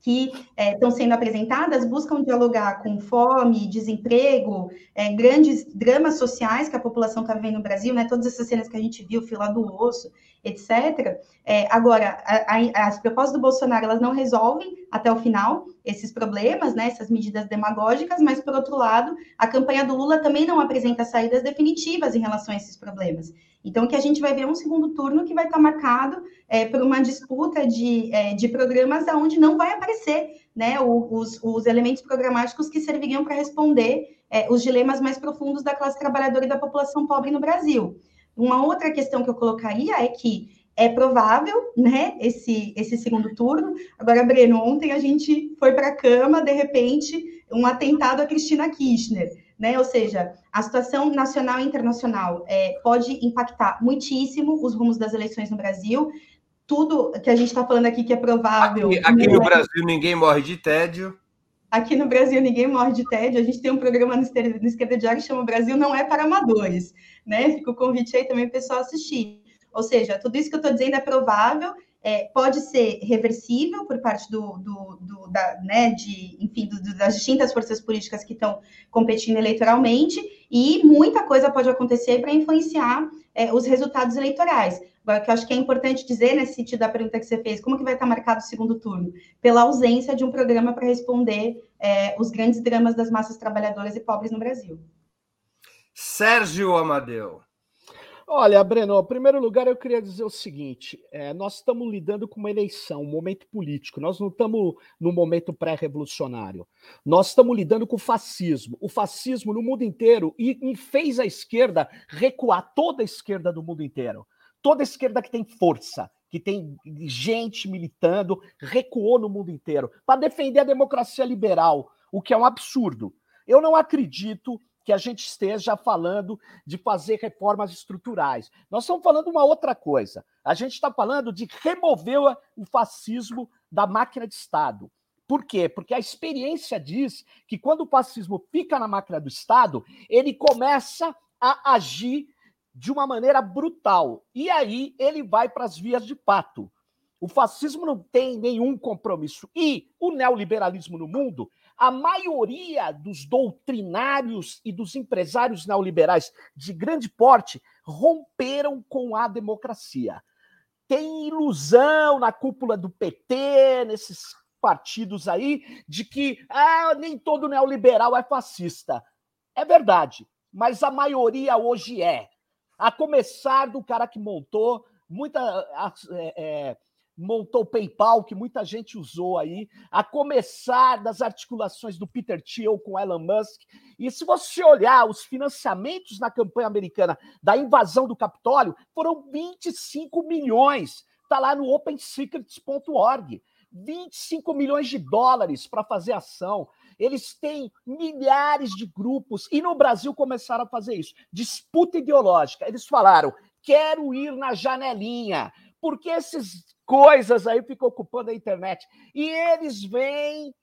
que é, estão sendo apresentadas buscam dialogar com fome, desemprego, é, grandes dramas sociais que a população está vivendo no Brasil, né? Todas essas cenas que a gente viu, fila do osso, etc. É, agora, a, a, as propostas do Bolsonaro elas não resolvem até o final esses problemas, né? Essas medidas demagógicas, mas por outro lado, a campanha do Lula também não apresenta saídas definitivas em relação a esses problemas. Então, que a gente vai ver um segundo turno que vai estar marcado é, por uma disputa de, é, de programas onde não vai aparecer né, os, os elementos programáticos que serviriam para responder é, os dilemas mais profundos da classe trabalhadora e da população pobre no Brasil. Uma outra questão que eu colocaria é que é provável, né, esse, esse segundo turno. Agora, Breno, ontem a gente foi para a cama, de repente, um atentado a Cristina Kirchner né? Ou seja, a situação nacional e internacional é, pode impactar muitíssimo os rumos das eleições no Brasil. Tudo que a gente está falando aqui que é provável. Aqui, aqui no é... Brasil ninguém morre de tédio. Aqui no Brasil ninguém morre de tédio. A gente tem um programa no Esquerda Diário que chama Brasil Não É para Amadores. Né? Fica o convite aí também para o pessoal assistir. Ou seja, tudo isso que eu estou dizendo é provável é, pode ser reversível por parte do, do, do da, né, de, enfim, do, das distintas forças políticas que estão competindo eleitoralmente, e muita coisa pode acontecer para influenciar é, os resultados eleitorais. Agora, que eu acho que é importante dizer, nesse sentido da pergunta que você fez, como que vai estar marcado o segundo turno? Pela ausência de um programa para responder é, os grandes dramas das massas trabalhadoras e pobres no Brasil. Sérgio Amadeu. Olha, Breno, em primeiro lugar, eu queria dizer o seguinte: é, nós estamos lidando com uma eleição, um momento político, nós não estamos no momento pré-revolucionário. Nós estamos lidando com o fascismo. O fascismo no mundo inteiro e, e fez a esquerda recuar toda a esquerda do mundo inteiro. Toda a esquerda que tem força, que tem gente militando, recuou no mundo inteiro para defender a democracia liberal, o que é um absurdo. Eu não acredito que a gente esteja falando de fazer reformas estruturais. Nós estamos falando uma outra coisa. A gente está falando de remover o fascismo da máquina de Estado. Por quê? Porque a experiência diz que quando o fascismo fica na máquina do Estado, ele começa a agir de uma maneira brutal. E aí ele vai para as vias de pato. O fascismo não tem nenhum compromisso. E o neoliberalismo no mundo a maioria dos doutrinários e dos empresários neoliberais de grande porte romperam com a democracia. Tem ilusão na cúpula do PT, nesses partidos aí, de que ah, nem todo neoliberal é fascista. É verdade, mas a maioria hoje é. A começar do cara que montou muita. É, é, montou o PayPal, que muita gente usou aí, a começar das articulações do Peter Thiel com Elon Musk. E se você olhar os financiamentos na campanha americana da invasão do Capitólio, foram 25 milhões. Está lá no opensecrets.org. 25 milhões de dólares para fazer ação. Eles têm milhares de grupos e no Brasil começaram a fazer isso. Disputa ideológica. Eles falaram: quero ir na janelinha, porque esses coisas aí ficam ocupando a internet. E eles vêm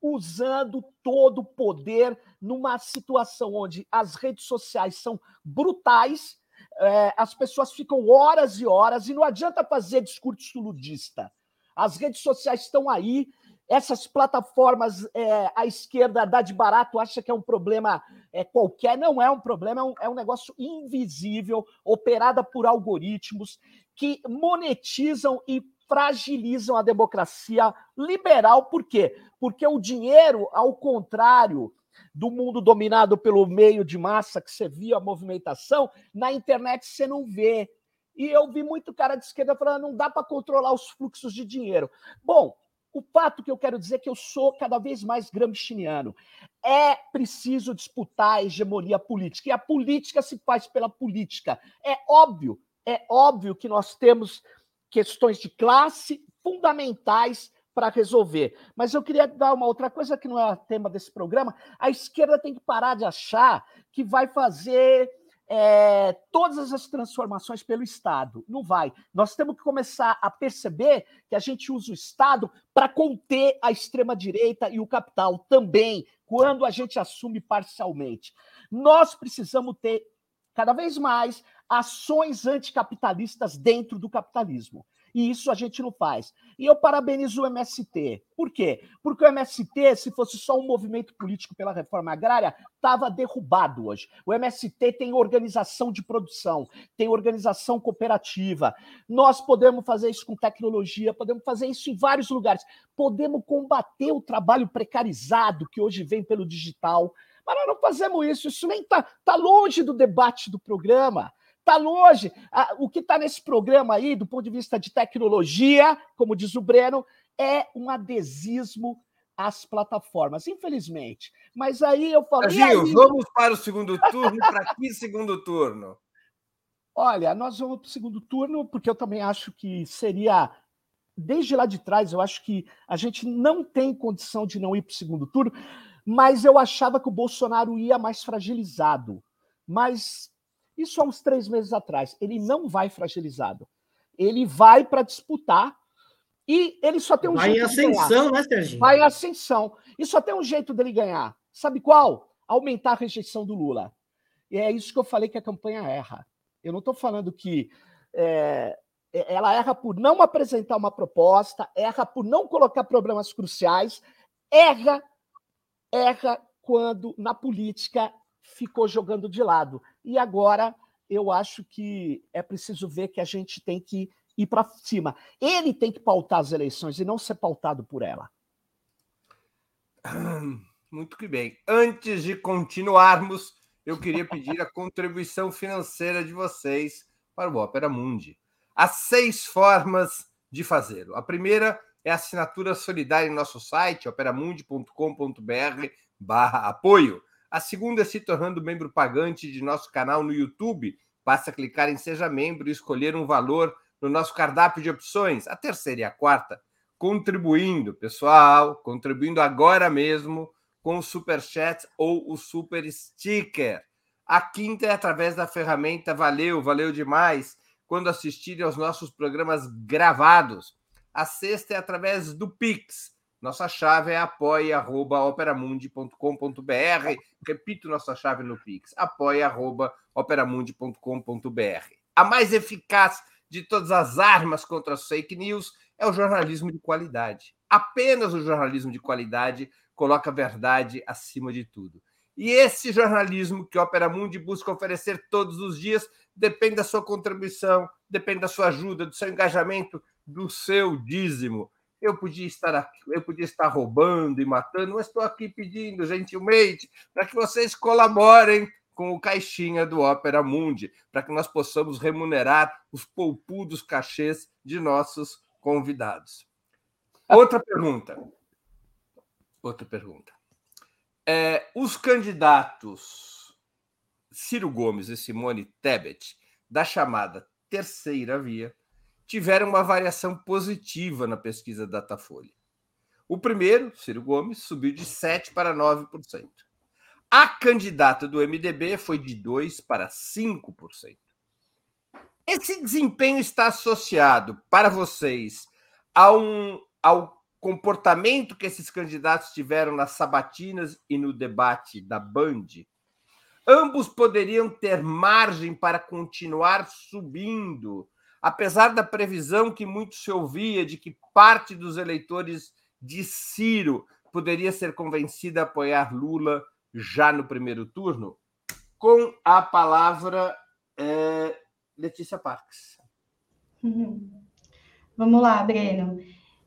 usando todo o poder numa situação onde as redes sociais são brutais, é, as pessoas ficam horas e horas, e não adianta fazer discurso ludista. As redes sociais estão aí, essas plataformas, é, a esquerda dá de barato, acha que é um problema é, qualquer. Não é um problema, é um, é um negócio invisível, operada por algoritmos que monetizam e fragilizam a democracia liberal. Por quê? Porque o dinheiro, ao contrário do mundo dominado pelo meio de massa, que você via a movimentação, na internet você não vê. E eu vi muito cara de esquerda falando não dá para controlar os fluxos de dinheiro. Bom, o fato que eu quero dizer é que eu sou cada vez mais gramsciano. É preciso disputar a hegemonia política. E a política se faz pela política. É óbvio é óbvio que nós temos questões de classe fundamentais para resolver. Mas eu queria dar uma outra coisa que não é tema desse programa. A esquerda tem que parar de achar que vai fazer é, todas as transformações pelo Estado. Não vai. Nós temos que começar a perceber que a gente usa o Estado para conter a extrema-direita e o capital também, quando a gente assume parcialmente. Nós precisamos ter cada vez mais ações anticapitalistas dentro do capitalismo. E isso a gente não faz. E eu parabenizo o MST. Por quê? Porque o MST, se fosse só um movimento político pela reforma agrária, estava derrubado hoje. O MST tem organização de produção, tem organização cooperativa. Nós podemos fazer isso com tecnologia, podemos fazer isso em vários lugares. Podemos combater o trabalho precarizado que hoje vem pelo digital. Mas nós não fazemos isso, isso nem está tá longe do debate do programa. Está longe. O que está nesse programa aí, do ponto de vista de tecnologia, como diz o Breno, é um adesismo às plataformas, infelizmente. Mas aí eu falo. Gil, aí... vamos para o segundo turno. para que segundo turno? Olha, nós vamos para o segundo turno, porque eu também acho que seria. Desde lá de trás, eu acho que a gente não tem condição de não ir para o segundo turno, mas eu achava que o Bolsonaro ia mais fragilizado. Mas isso há uns três meses atrás. Ele não vai fragilizado. Ele vai para disputar e ele só tem um vai jeito. Vai em ascensão, né, Serginho? Vai em ascensão. E só tem um jeito dele ganhar. Sabe qual? Aumentar a rejeição do Lula. E é isso que eu falei que a campanha erra. Eu não estou falando que é, ela erra por não apresentar uma proposta, erra por não colocar problemas cruciais, erra, erra quando na política ficou jogando de lado. E agora eu acho que é preciso ver que a gente tem que ir para cima. Ele tem que pautar as eleições e não ser pautado por ela. Muito que bem. Antes de continuarmos, eu queria pedir a contribuição financeira de vocês para o Opera Mundi. Há seis formas de fazê-lo. A primeira é a assinatura solidária em nosso site, operamundi.com.br barra apoio. A segunda é se tornando membro pagante de nosso canal no YouTube. Basta clicar em Seja Membro e escolher um valor no nosso cardápio de opções. A terceira e a quarta, contribuindo, pessoal, contribuindo agora mesmo com o Super Chat ou o Super Sticker. A quinta é através da ferramenta Valeu, valeu demais, quando assistirem aos nossos programas gravados. A sexta é através do Pix. Nossa chave é apoia.operamundi.com.br. Repito nossa chave no Pix, apoia.operamundi.com.br. A mais eficaz de todas as armas contra as fake news é o jornalismo de qualidade. Apenas o jornalismo de qualidade coloca a verdade acima de tudo. E esse jornalismo que a Opera Mundi busca oferecer todos os dias depende da sua contribuição, depende da sua ajuda, do seu engajamento, do seu dízimo. Eu podia estar aqui, eu podia estar roubando e matando, mas estou aqui pedindo gentilmente para que vocês colaborem com o caixinha do Opera Mundi, para que nós possamos remunerar os poupudos cachês de nossos convidados. Outra pergunta. Outra pergunta. É, os candidatos Ciro Gomes e Simone Tebet, da chamada terceira via, tiveram uma variação positiva na pesquisa Datafolha. O primeiro, Ciro Gomes, subiu de 7% para 9%. A candidata do MDB foi de 2% para 5%. Esse desempenho está associado para vocês a um, ao comportamento que esses candidatos tiveram nas sabatinas e no debate da Band? Ambos poderiam ter margem para continuar subindo, apesar da previsão que muito se ouvia de que parte dos eleitores de Ciro poderia ser convencida a apoiar Lula já no primeiro turno? Com a palavra, é, Letícia Parques. Vamos lá, Breno.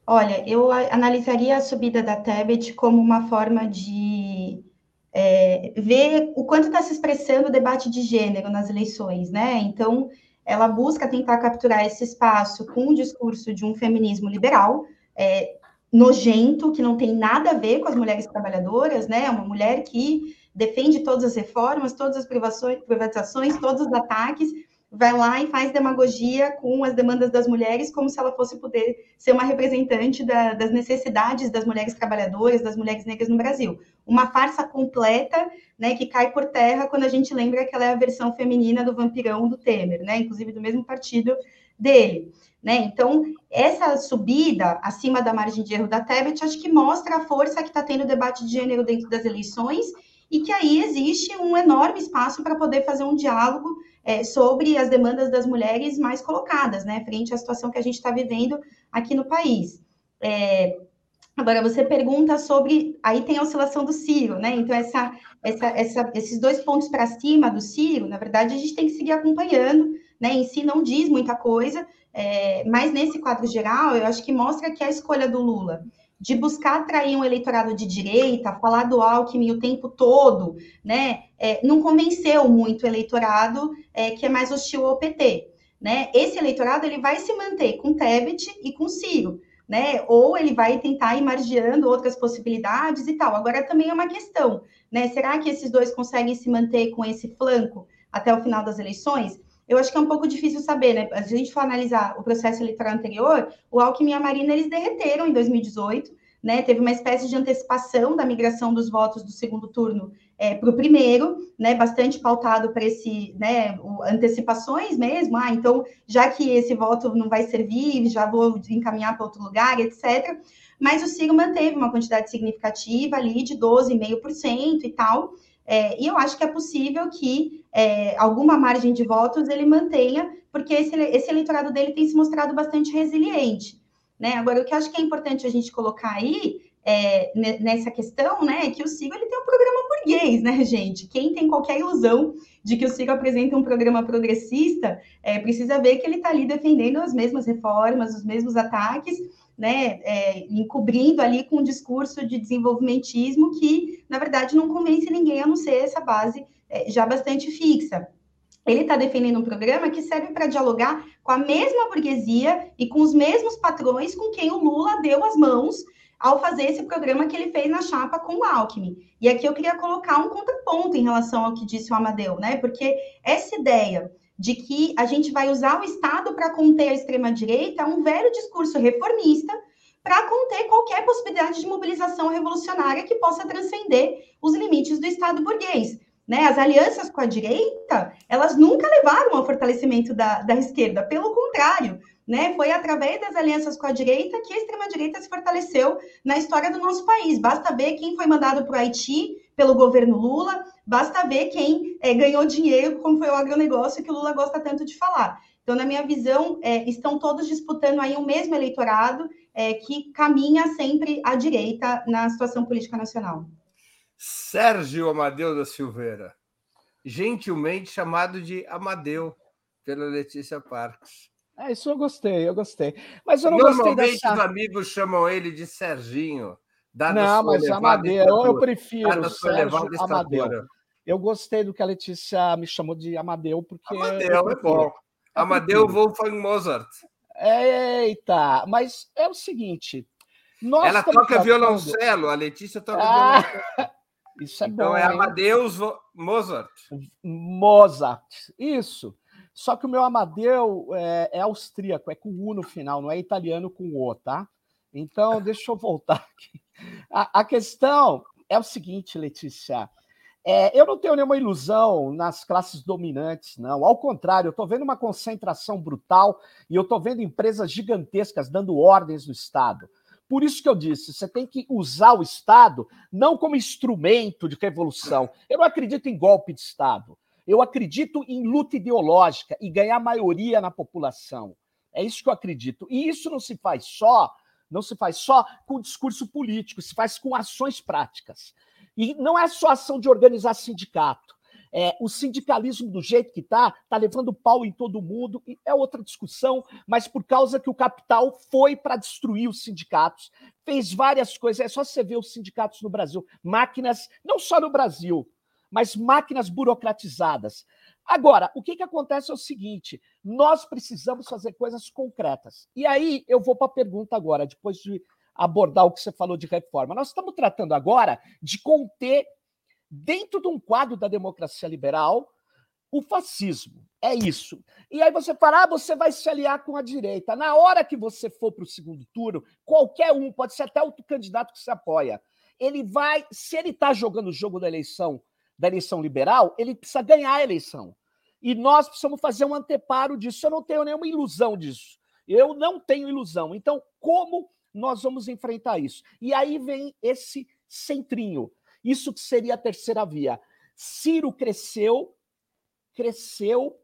Olha, eu analisaria a subida da Tebet como uma forma de é, ver o quanto está se expressando o debate de gênero nas eleições, né? Então, ela busca tentar capturar esse espaço com o discurso de um feminismo liberal, é, nojento, que não tem nada a ver com as mulheres trabalhadoras, né? Uma mulher que defende todas as reformas, todas as privatizações, todos os ataques, vai lá e faz demagogia com as demandas das mulheres, como se ela fosse poder ser uma representante da, das necessidades das mulheres trabalhadoras, das mulheres negras no Brasil. Uma farsa completa, né, que cai por terra quando a gente lembra que ela é a versão feminina do vampirão do Temer, né, inclusive do mesmo partido dele. Né? Então, essa subida acima da margem de erro da Tebet, acho que mostra a força que está tendo o debate de gênero dentro das eleições e que aí existe um enorme espaço para poder fazer um diálogo é, sobre as demandas das mulheres mais colocadas, né, frente à situação que a gente está vivendo aqui no país. É, agora, você pergunta sobre. Aí tem a oscilação do Ciro, né? Então, essa, essa, essa, esses dois pontos para cima do Ciro, na verdade, a gente tem que seguir acompanhando, né? Em si não diz muita coisa, é, mas nesse quadro geral, eu acho que mostra que a escolha do Lula de buscar atrair um eleitorado de direita, falar do Alckmin o tempo todo, né, é, não convenceu muito o eleitorado é, que é mais hostil ao PT. Né? Esse eleitorado ele vai se manter com Tebet e com Ciro, né? Ou ele vai tentar ir margeando outras possibilidades e tal. Agora também é uma questão, né? Será que esses dois conseguem se manter com esse flanco até o final das eleições? Eu acho que é um pouco difícil saber, né? Se a gente for analisar o processo eleitoral anterior, o Alckmin e a Marina, eles derreteram em 2018, né? Teve uma espécie de antecipação da migração dos votos do segundo turno é, para o primeiro, né? Bastante pautado para esse, né? O, antecipações mesmo. Ah, então, já que esse voto não vai servir, já vou encaminhar para outro lugar, etc. Mas o Ciro manteve uma quantidade significativa ali de 12,5% e tal. É, e eu acho que é possível que é, alguma margem de votos ele mantenha, porque esse, esse eleitorado dele tem se mostrado bastante resiliente. Né? Agora, o que eu acho que é importante a gente colocar aí é, nessa questão, né, é que o Ciro ele tem um programa burguês, né, gente? Quem tem qualquer ilusão de que o Ciro apresenta um programa progressista, é, precisa ver que ele está ali defendendo as mesmas reformas, os mesmos ataques, né, é, encobrindo ali com um discurso de desenvolvimentismo que, na verdade, não convence ninguém a não ser essa base é, já bastante fixa. ele está defendendo um programa que serve para dialogar com a mesma burguesia e com os mesmos patrões com quem o Lula deu as mãos ao fazer esse programa que ele fez na chapa com o Alckmin. E aqui eu queria colocar um contraponto em relação ao que disse o Amadeu, né? Porque essa ideia de que a gente vai usar o Estado para conter a extrema-direita é um velho discurso reformista para conter qualquer possibilidade de mobilização revolucionária que possa transcender os limites do Estado burguês. Né? As alianças com a direita, elas nunca levaram ao fortalecimento da, da esquerda, pelo contrário, né? Foi através das alianças com a direita que a extrema-direita se fortaleceu na história do nosso país. Basta ver quem foi mandado para o Haiti pelo governo Lula, basta ver quem é, ganhou dinheiro, como foi o agronegócio que o Lula gosta tanto de falar. Então, na minha visão, é, estão todos disputando aí o mesmo eleitorado é, que caminha sempre à direita na situação política nacional. Sérgio Amadeu da Silveira, gentilmente chamado de Amadeu pela Letícia Parques. É, isso eu gostei, eu gostei. Mas eu não Normalmente gostei dessa... os amigos chamam ele de Serginho. Não, mas Amadeu, eu, eu prefiro Sérgio Amadeu. Eu gostei do que a Letícia me chamou de Amadeu, porque... Amadeu é bom. Amadeu Wolfgang Mozart. Eita, mas é o seguinte... Ela toca violoncelo, a Letícia toca ah, violoncelo. Isso é então bom. é Amadeus Mozart. Mozart, isso. Só que o meu Amadeu é, é, austríaco, é com U no final, não é italiano com O, tá? Então, deixa eu voltar aqui. A, a questão é o seguinte, Letícia. É, eu não tenho nenhuma ilusão nas classes dominantes, não. Ao contrário, eu estou vendo uma concentração brutal e eu estou vendo empresas gigantescas dando ordens no Estado. Por isso que eu disse, você tem que usar o Estado não como instrumento de revolução. Eu não acredito em golpe de Estado. Eu acredito em luta ideológica e ganhar maioria na população. É isso que eu acredito. E isso não se faz só, não se faz só com discurso político, se faz com ações práticas. E não é só ação de organizar sindicato. É, o sindicalismo do jeito que está, está levando pau em todo mundo, e é outra discussão, mas por causa que o capital foi para destruir os sindicatos, fez várias coisas, é só você ver os sindicatos no Brasil, máquinas, não só no Brasil, mas máquinas burocratizadas. Agora, o que, que acontece é o seguinte: nós precisamos fazer coisas concretas. E aí eu vou para a pergunta agora, depois de abordar o que você falou de reforma. Nós estamos tratando agora de conter dentro de um quadro da democracia liberal, o fascismo. É isso. E aí você fala, ah, você vai se aliar com a direita. Na hora que você for para o segundo turno, qualquer um, pode ser até outro candidato que você apoia, ele vai, se ele está jogando o jogo da eleição, da eleição liberal, ele precisa ganhar a eleição. E nós precisamos fazer um anteparo disso. Eu não tenho nenhuma ilusão disso. Eu não tenho ilusão. Então, como nós vamos enfrentar isso? E aí vem esse centrinho. Isso que seria a terceira via. Ciro cresceu, cresceu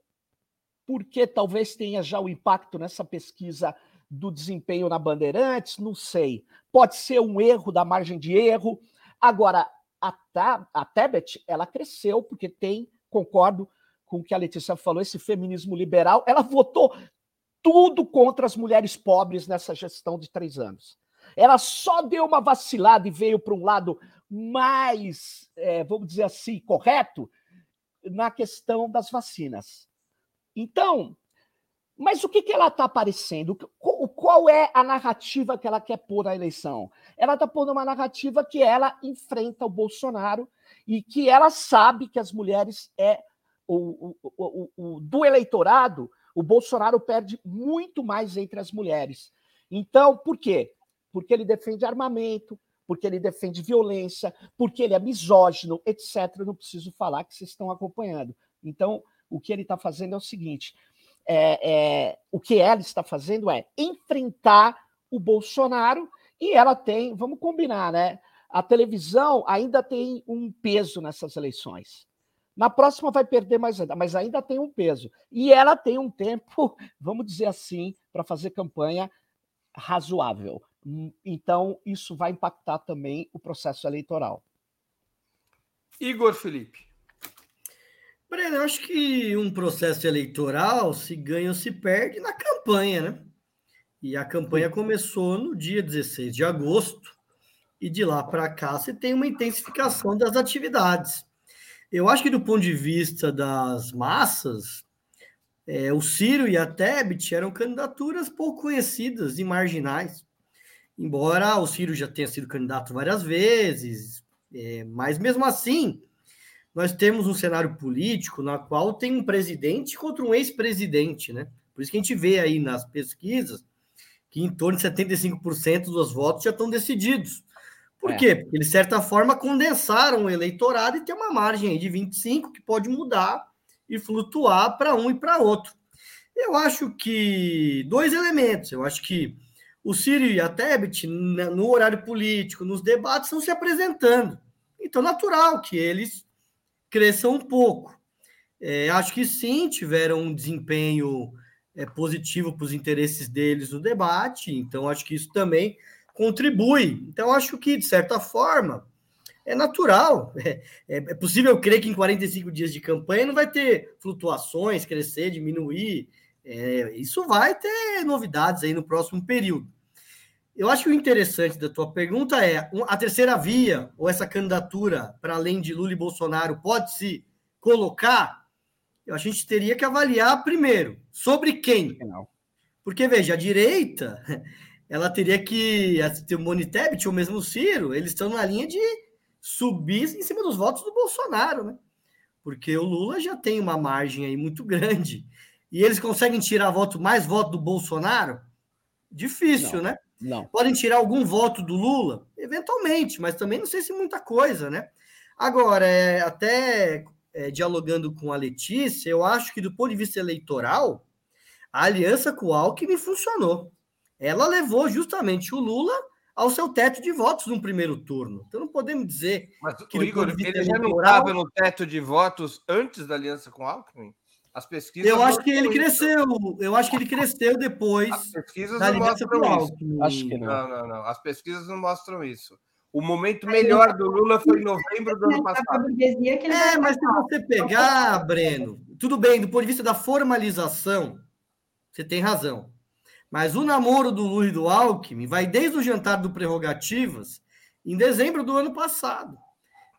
porque talvez tenha já o impacto nessa pesquisa do desempenho na Bandeirantes, não sei. Pode ser um erro da margem de erro. Agora, a, a Tebet, ela cresceu porque tem, concordo com o que a Letícia falou, esse feminismo liberal, ela votou tudo contra as mulheres pobres nessa gestão de três anos. Ela só deu uma vacilada e veio para um lado mais, é, vamos dizer assim, correto na questão das vacinas. Então, mas o que, que ela está aparecendo? Qual é a narrativa que ela quer pôr na eleição? Ela está pondo uma narrativa que ela enfrenta o Bolsonaro e que ela sabe que as mulheres é o, o, o, do eleitorado, o Bolsonaro perde muito mais entre as mulheres. Então, por quê? porque ele defende armamento, porque ele defende violência, porque ele é misógino, etc. não preciso falar que vocês estão acompanhando. Então, o que ele está fazendo é o seguinte: é, é, o que ela está fazendo é enfrentar o Bolsonaro e ela tem, vamos combinar, né? A televisão ainda tem um peso nessas eleições. Na próxima vai perder mais ainda, mas ainda tem um peso. E ela tem um tempo, vamos dizer assim, para fazer campanha razoável. Então, isso vai impactar também o processo eleitoral. Igor Felipe. Breno, eu acho que um processo eleitoral se ganha ou se perde na campanha, né? E a campanha começou no dia 16 de agosto, e de lá para cá você tem uma intensificação das atividades. Eu acho que do ponto de vista das massas, é, o Ciro e a Tebet eram candidaturas pouco conhecidas e marginais. Embora o Ciro já tenha sido candidato várias vezes, é, mas mesmo assim, nós temos um cenário político na qual tem um presidente contra um ex-presidente, né? Por isso que a gente vê aí nas pesquisas que em torno de 75% dos votos já estão decididos. Por é. quê? Porque eles, de certa forma, condensaram o eleitorado e tem uma margem aí de 25% que pode mudar e flutuar para um e para outro. Eu acho que dois elementos. Eu acho que o Ciro e a Tebet, no horário político, nos debates, estão se apresentando. Então, natural que eles cresçam um pouco. É, acho que sim, tiveram um desempenho é, positivo para os interesses deles no debate, então acho que isso também contribui. Então, acho que, de certa forma, é natural. É, é, é, possível crer que em 45 dias de campanha não vai ter flutuações, crescer, diminuir. É, isso vai ter novidades aí no próximo período. Eu acho que o interessante da tua pergunta é a terceira via ou essa candidatura para além de Lula e Bolsonaro pode se colocar? A gente teria que avaliar primeiro sobre quem. Porque veja, a direita ela teria que ter o Monitebit ou mesmo o Ciro, eles estão na linha de subir em cima dos votos do Bolsonaro, né? Porque o Lula já tem uma margem aí muito grande. E eles conseguem tirar voto, mais voto do Bolsonaro? Difícil, não, né? Não. Podem tirar algum voto do Lula? Eventualmente, mas também não sei se muita coisa, né? Agora, é, até é, dialogando com a Letícia, eu acho que do ponto de vista eleitoral, a aliança com o Alckmin funcionou. Ela levou justamente o Lula ao seu teto de votos no primeiro turno. Então não podemos dizer Mas, que o Igor, ele já não estava no teto de votos antes da aliança com Alckmin? As pesquisas. Eu acho que ele cresceu. Eu acho que ele cresceu depois. As pesquisas não mostram isso. Acho que não. Não, não, não. As pesquisas não mostram isso. O momento melhor do Lula foi em novembro do ano passado. É, mas se você pegar, Breno, tudo bem, do ponto de vista da formalização, você tem razão. Mas o namoro do Lula e do Alckmin vai desde o jantar do Prerrogativas em dezembro do ano passado.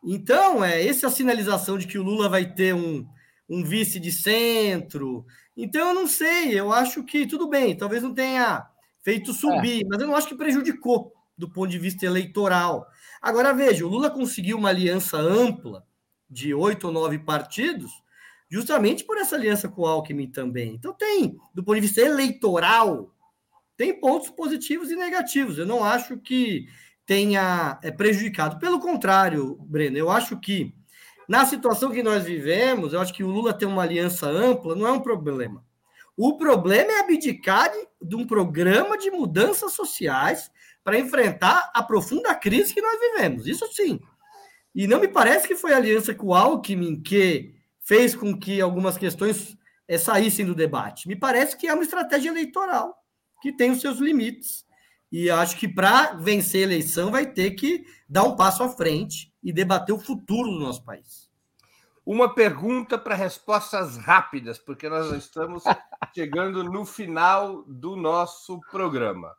Então, é essa sinalização de que o Lula vai ter um, um vice de centro. Então, eu não sei, eu acho que tudo bem, talvez não tenha feito subir, é. mas eu não acho que prejudicou do ponto de vista eleitoral. Agora, veja, o Lula conseguiu uma aliança ampla de oito ou nove partidos, justamente por essa aliança com o Alckmin também. Então, tem, do ponto de vista eleitoral, tem pontos positivos e negativos. Eu não acho que tenha é, prejudicado. Pelo contrário, Breno, eu acho que na situação que nós vivemos, eu acho que o Lula ter uma aliança ampla não é um problema. O problema é abdicar de, de um programa de mudanças sociais para enfrentar a profunda crise que nós vivemos. Isso sim. E não me parece que foi a aliança com o Alckmin que fez com que algumas questões é, saíssem do debate. Me parece que é uma estratégia eleitoral que tem os seus limites. E acho que para vencer a eleição vai ter que dar um passo à frente e debater o futuro do nosso país. Uma pergunta para respostas rápidas, porque nós estamos chegando no final do nosso programa.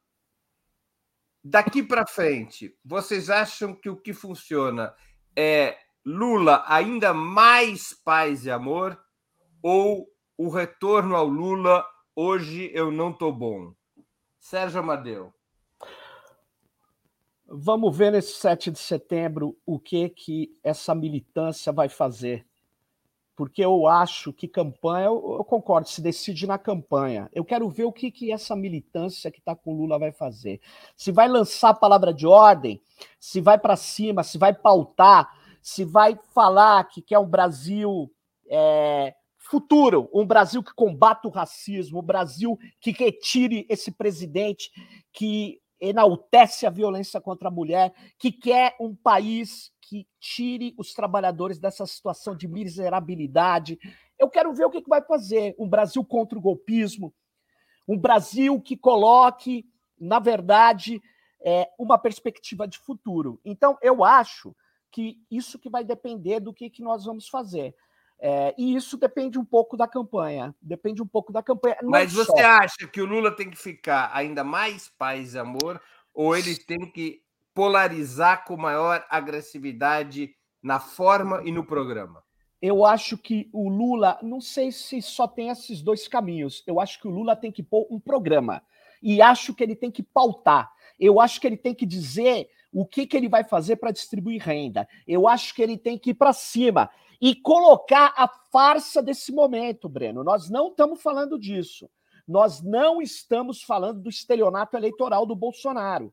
Daqui para frente, vocês acham que o que funciona é Lula ainda mais paz e amor ou o retorno ao Lula hoje eu não tô bom? Sérgio Amadeu. Vamos ver nesse 7 de setembro o que que essa militância vai fazer. Porque eu acho que campanha, eu, concordo, se decide na campanha. Eu quero ver o que, que essa militância que está com Lula vai fazer. Se vai lançar a palavra de ordem, se vai para cima, se vai pautar, se vai falar que quer um Brasil é, futuro, um Brasil que combata o racismo, um Brasil que retire esse presidente que enaltece a violência contra a mulher, que quer um país que tire os trabalhadores dessa situação de miserabilidade. Eu quero ver o que vai fazer. Um Brasil contra o golpismo, um Brasil que coloque, na verdade, é, uma perspectiva de futuro. Então, eu acho que isso que vai depender do que, que nós vamos fazer. É, e isso depende um pouco da campanha. Depende um pouco da campanha. Mas você acha que o Lula tem que ficar ainda mais paz e amor, ou ele tem que polarizar com maior agressividade na forma e no programa? eu acho que o Lula, não sei se só tem esses dois caminhos. Eu acho que o Lula tem que pôr um programa. E acho que ele tem que pautar. Eu acho que ele tem que dizer o que, que ele vai fazer para distribuir renda. Eu acho que ele tem que ir para cima e colocar a farsa desse momento, Breno. Nós não estamos falando disso. Nós não estamos falando do estelionato eleitoral do Bolsonaro.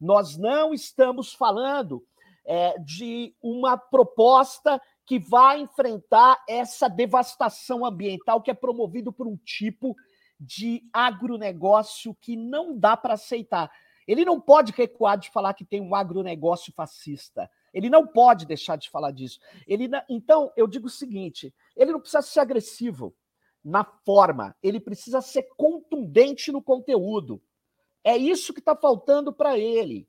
Nós não estamos falando é, de uma proposta que vai enfrentar essa devastação ambiental que é promovido por um tipo de agronegócio que não dá para aceitar. Ele não pode recuar de falar que tem um agronegócio fascista. Ele não pode deixar de falar disso. Ele, então, eu digo o seguinte: ele não precisa ser agressivo na forma, ele precisa ser contundente no conteúdo. É isso que está faltando para ele.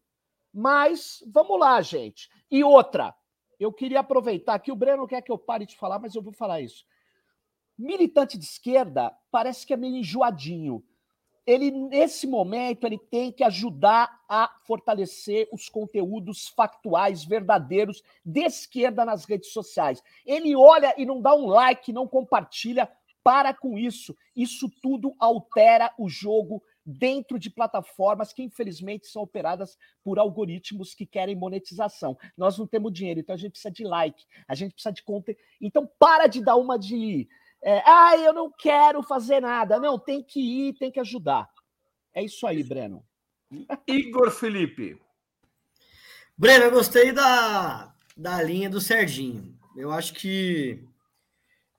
Mas vamos lá, gente. E outra, eu queria aproveitar que o Breno quer que eu pare de falar, mas eu vou falar isso. Militante de esquerda parece que é meio enjoadinho. Ele, nesse momento, ele tem que ajudar a fortalecer os conteúdos factuais, verdadeiros, de esquerda nas redes sociais. Ele olha e não dá um like, não compartilha. Para com isso. Isso tudo altera o jogo dentro de plataformas que, infelizmente, são operadas por algoritmos que querem monetização. Nós não temos dinheiro, então a gente precisa de like, a gente precisa de conta. Então, para de dar uma de. É, ah, eu não quero fazer nada. Não, tem que ir, tem que ajudar. É isso aí, Breno. Igor Felipe. Breno, eu gostei da, da linha do Serginho. Eu acho que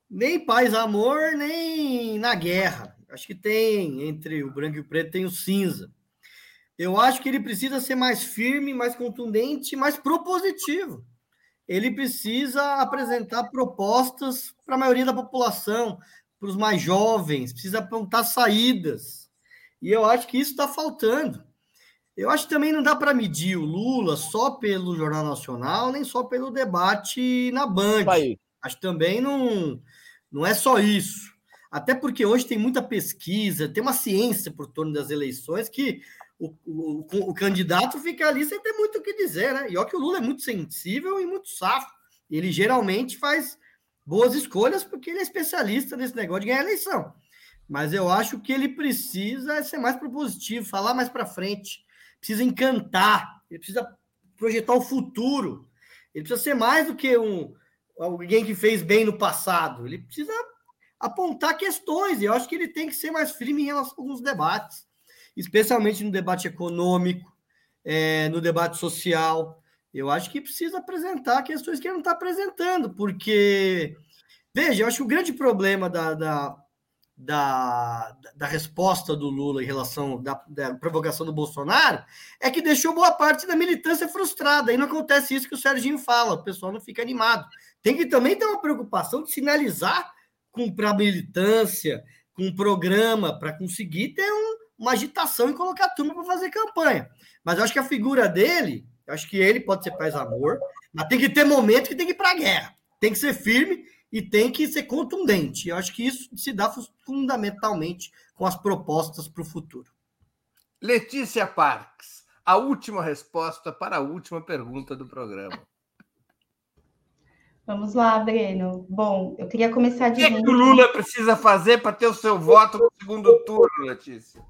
nem paz, amor, nem na guerra. Acho que tem, entre o branco e o preto, tem o cinza. Eu acho que ele precisa ser mais firme, mais contundente, mais propositivo. Ele precisa apresentar propostas para a maioria da população, para os mais jovens, precisa apontar saídas. E eu acho que isso está faltando. Eu acho que também não dá para medir o Lula só pelo Jornal Nacional, nem só pelo debate na Band. Acho que também não, não é só isso. Até porque hoje tem muita pesquisa, tem uma ciência por torno das eleições que o, o, o, candidato fica ali sem ter muito o que dizer, né? E olha que o Lula é muito sensível e muito safo. Ele geralmente faz boas escolhas porque ele é especialista nesse negócio de ganhar eleição. Mas eu acho que ele precisa ser mais propositivo, falar mais para frente, precisa encantar, ele precisa projetar o futuro. Ele precisa ser mais do que um alguém que fez bem no passado. Ele precisa apontar questões, e eu acho que ele tem que ser mais firme em relação a alguns debates, especialmente no debate econômico, é, no debate social. Eu acho que precisa apresentar questões que ele não está apresentando, porque, veja, eu acho que o grande problema da, da, da, da resposta do Lula em relação da, da provocação do Bolsonaro é que deixou boa parte da militância frustrada. E não acontece isso que o Serginho fala, o pessoal não fica animado. Tem que também ter uma preocupação de sinalizar para militância, com um programa para conseguir ter um, uma agitação e colocar a turma para fazer campanha. Mas eu acho que a figura dele, eu acho que ele pode ser paz amor, mas tem que ter momento que tem que ir para a guerra. Tem que ser firme e tem que ser contundente. Eu acho que isso se dá fundamentalmente com as propostas para o futuro. Letícia Parques, a última resposta para a última pergunta do programa. Vamos lá, Breno. Bom, eu queria começar dizendo... O que, é que o Lula precisa fazer para ter o seu voto no segundo turno, Letícia?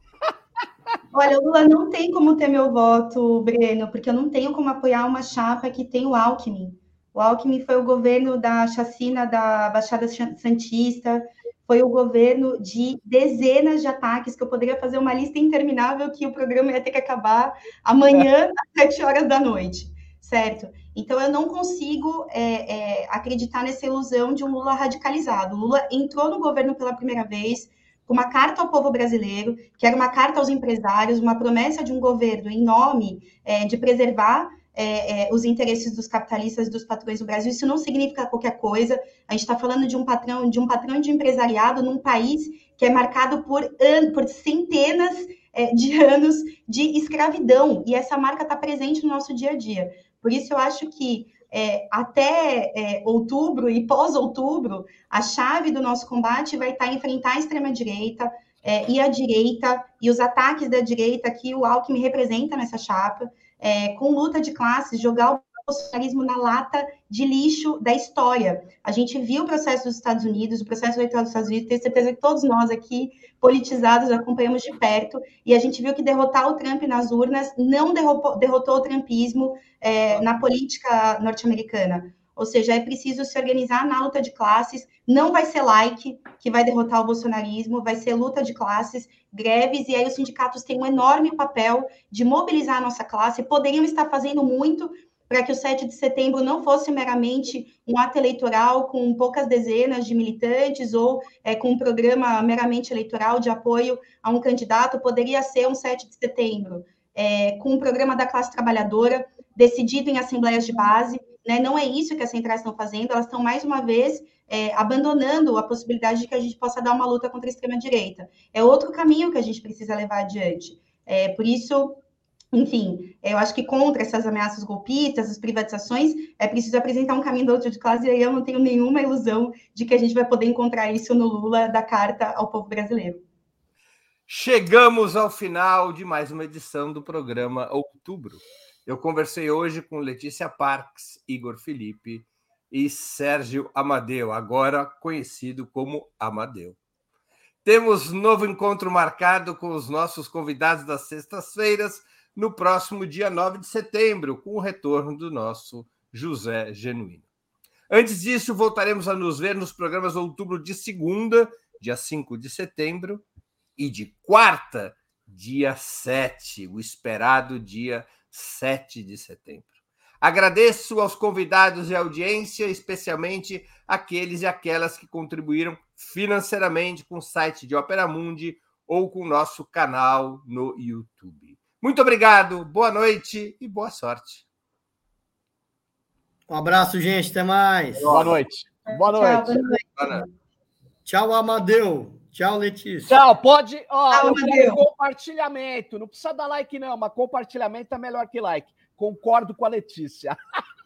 Olha, o Lula não tem como ter meu voto, Breno, porque eu não tenho como apoiar uma chapa que tem o Alckmin. O Alckmin foi o governo da chacina da Baixada Santista, foi o governo de dezenas de ataques, que eu poderia fazer uma lista interminável que o programa ia ter que acabar amanhã às sete horas da noite, certo? Então, eu não consigo é, é, acreditar nessa ilusão de um Lula radicalizado. O Lula entrou no governo pela primeira vez uma carta ao povo brasileiro, que era uma carta aos empresários, uma promessa de um governo em nome é, de preservar é, é, os interesses dos capitalistas, dos patrões do Brasil. Isso não significa qualquer coisa. A gente está falando de um patrão, de um patrão de empresariado num país que é marcado por, por centenas é, de anos de escravidão. E essa marca está presente no nosso dia a dia. Por isso, eu acho que é, até é, outubro e pós-outubro, a chave do nosso combate vai estar enfrentar a extrema-direita é, e a direita, e os ataques da direita que o Alckmin representa nessa chapa, é, com luta de classes, jogar o bolsonarismo na lata de lixo da história. A gente viu o processo dos Estados Unidos, o processo eleitoral dos Estados Unidos, tenho certeza que todos nós aqui, politizados, acompanhamos de perto, e a gente viu que derrotar o Trump nas urnas não derrotou, derrotou o trumpismo é, na política norte-americana. Ou seja, é preciso se organizar na luta de classes. Não vai ser like que vai derrotar o bolsonarismo, vai ser luta de classes, greves, e aí os sindicatos têm um enorme papel de mobilizar a nossa classe, poderiam estar fazendo muito para que o 7 de setembro não fosse meramente um ato eleitoral com poucas dezenas de militantes ou é, com um programa meramente eleitoral de apoio a um candidato, poderia ser um 7 de setembro é, com um programa da classe trabalhadora decidido em assembleias de base, né? Não é isso que as centrais estão fazendo, elas estão, mais uma vez, é, abandonando a possibilidade de que a gente possa dar uma luta contra a extrema-direita. É outro caminho que a gente precisa levar adiante. É, por isso, enfim, eu acho que contra essas ameaças golpistas, as privatizações, é preciso apresentar um caminho da luta de classe, e eu não tenho nenhuma ilusão de que a gente vai poder encontrar isso no Lula da carta ao povo brasileiro. Chegamos ao final de mais uma edição do programa Outubro. Eu conversei hoje com Letícia Parks, Igor Felipe e Sérgio Amadeu, agora conhecido como Amadeu. Temos novo encontro marcado com os nossos convidados das sextas-feiras, no próximo dia 9 de setembro, com o retorno do nosso José Genuíno. Antes disso, voltaremos a nos ver nos programas outubro de segunda, dia 5 de setembro, e de quarta, dia 7, o esperado dia 7 de setembro. Agradeço aos convidados e audiência, especialmente aqueles e aquelas que contribuíram financeiramente com o site de Opera Mundi ou com o nosso canal no YouTube. Muito obrigado, boa noite e boa sorte. Um abraço, gente. Até mais. Boa noite. Boa noite. Tchau, boa noite. Boa noite. Tchau Amadeu. Tchau, Letícia. Tchau, pode. Ó, Tchau, compartilhamento. Não precisa dar like, não, mas compartilhamento é melhor que like. Concordo com a Letícia.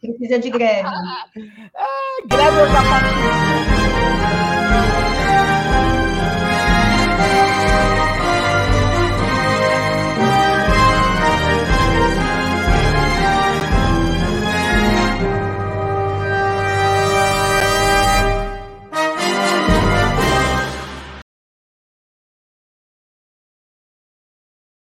Precisa de greve. é, greve da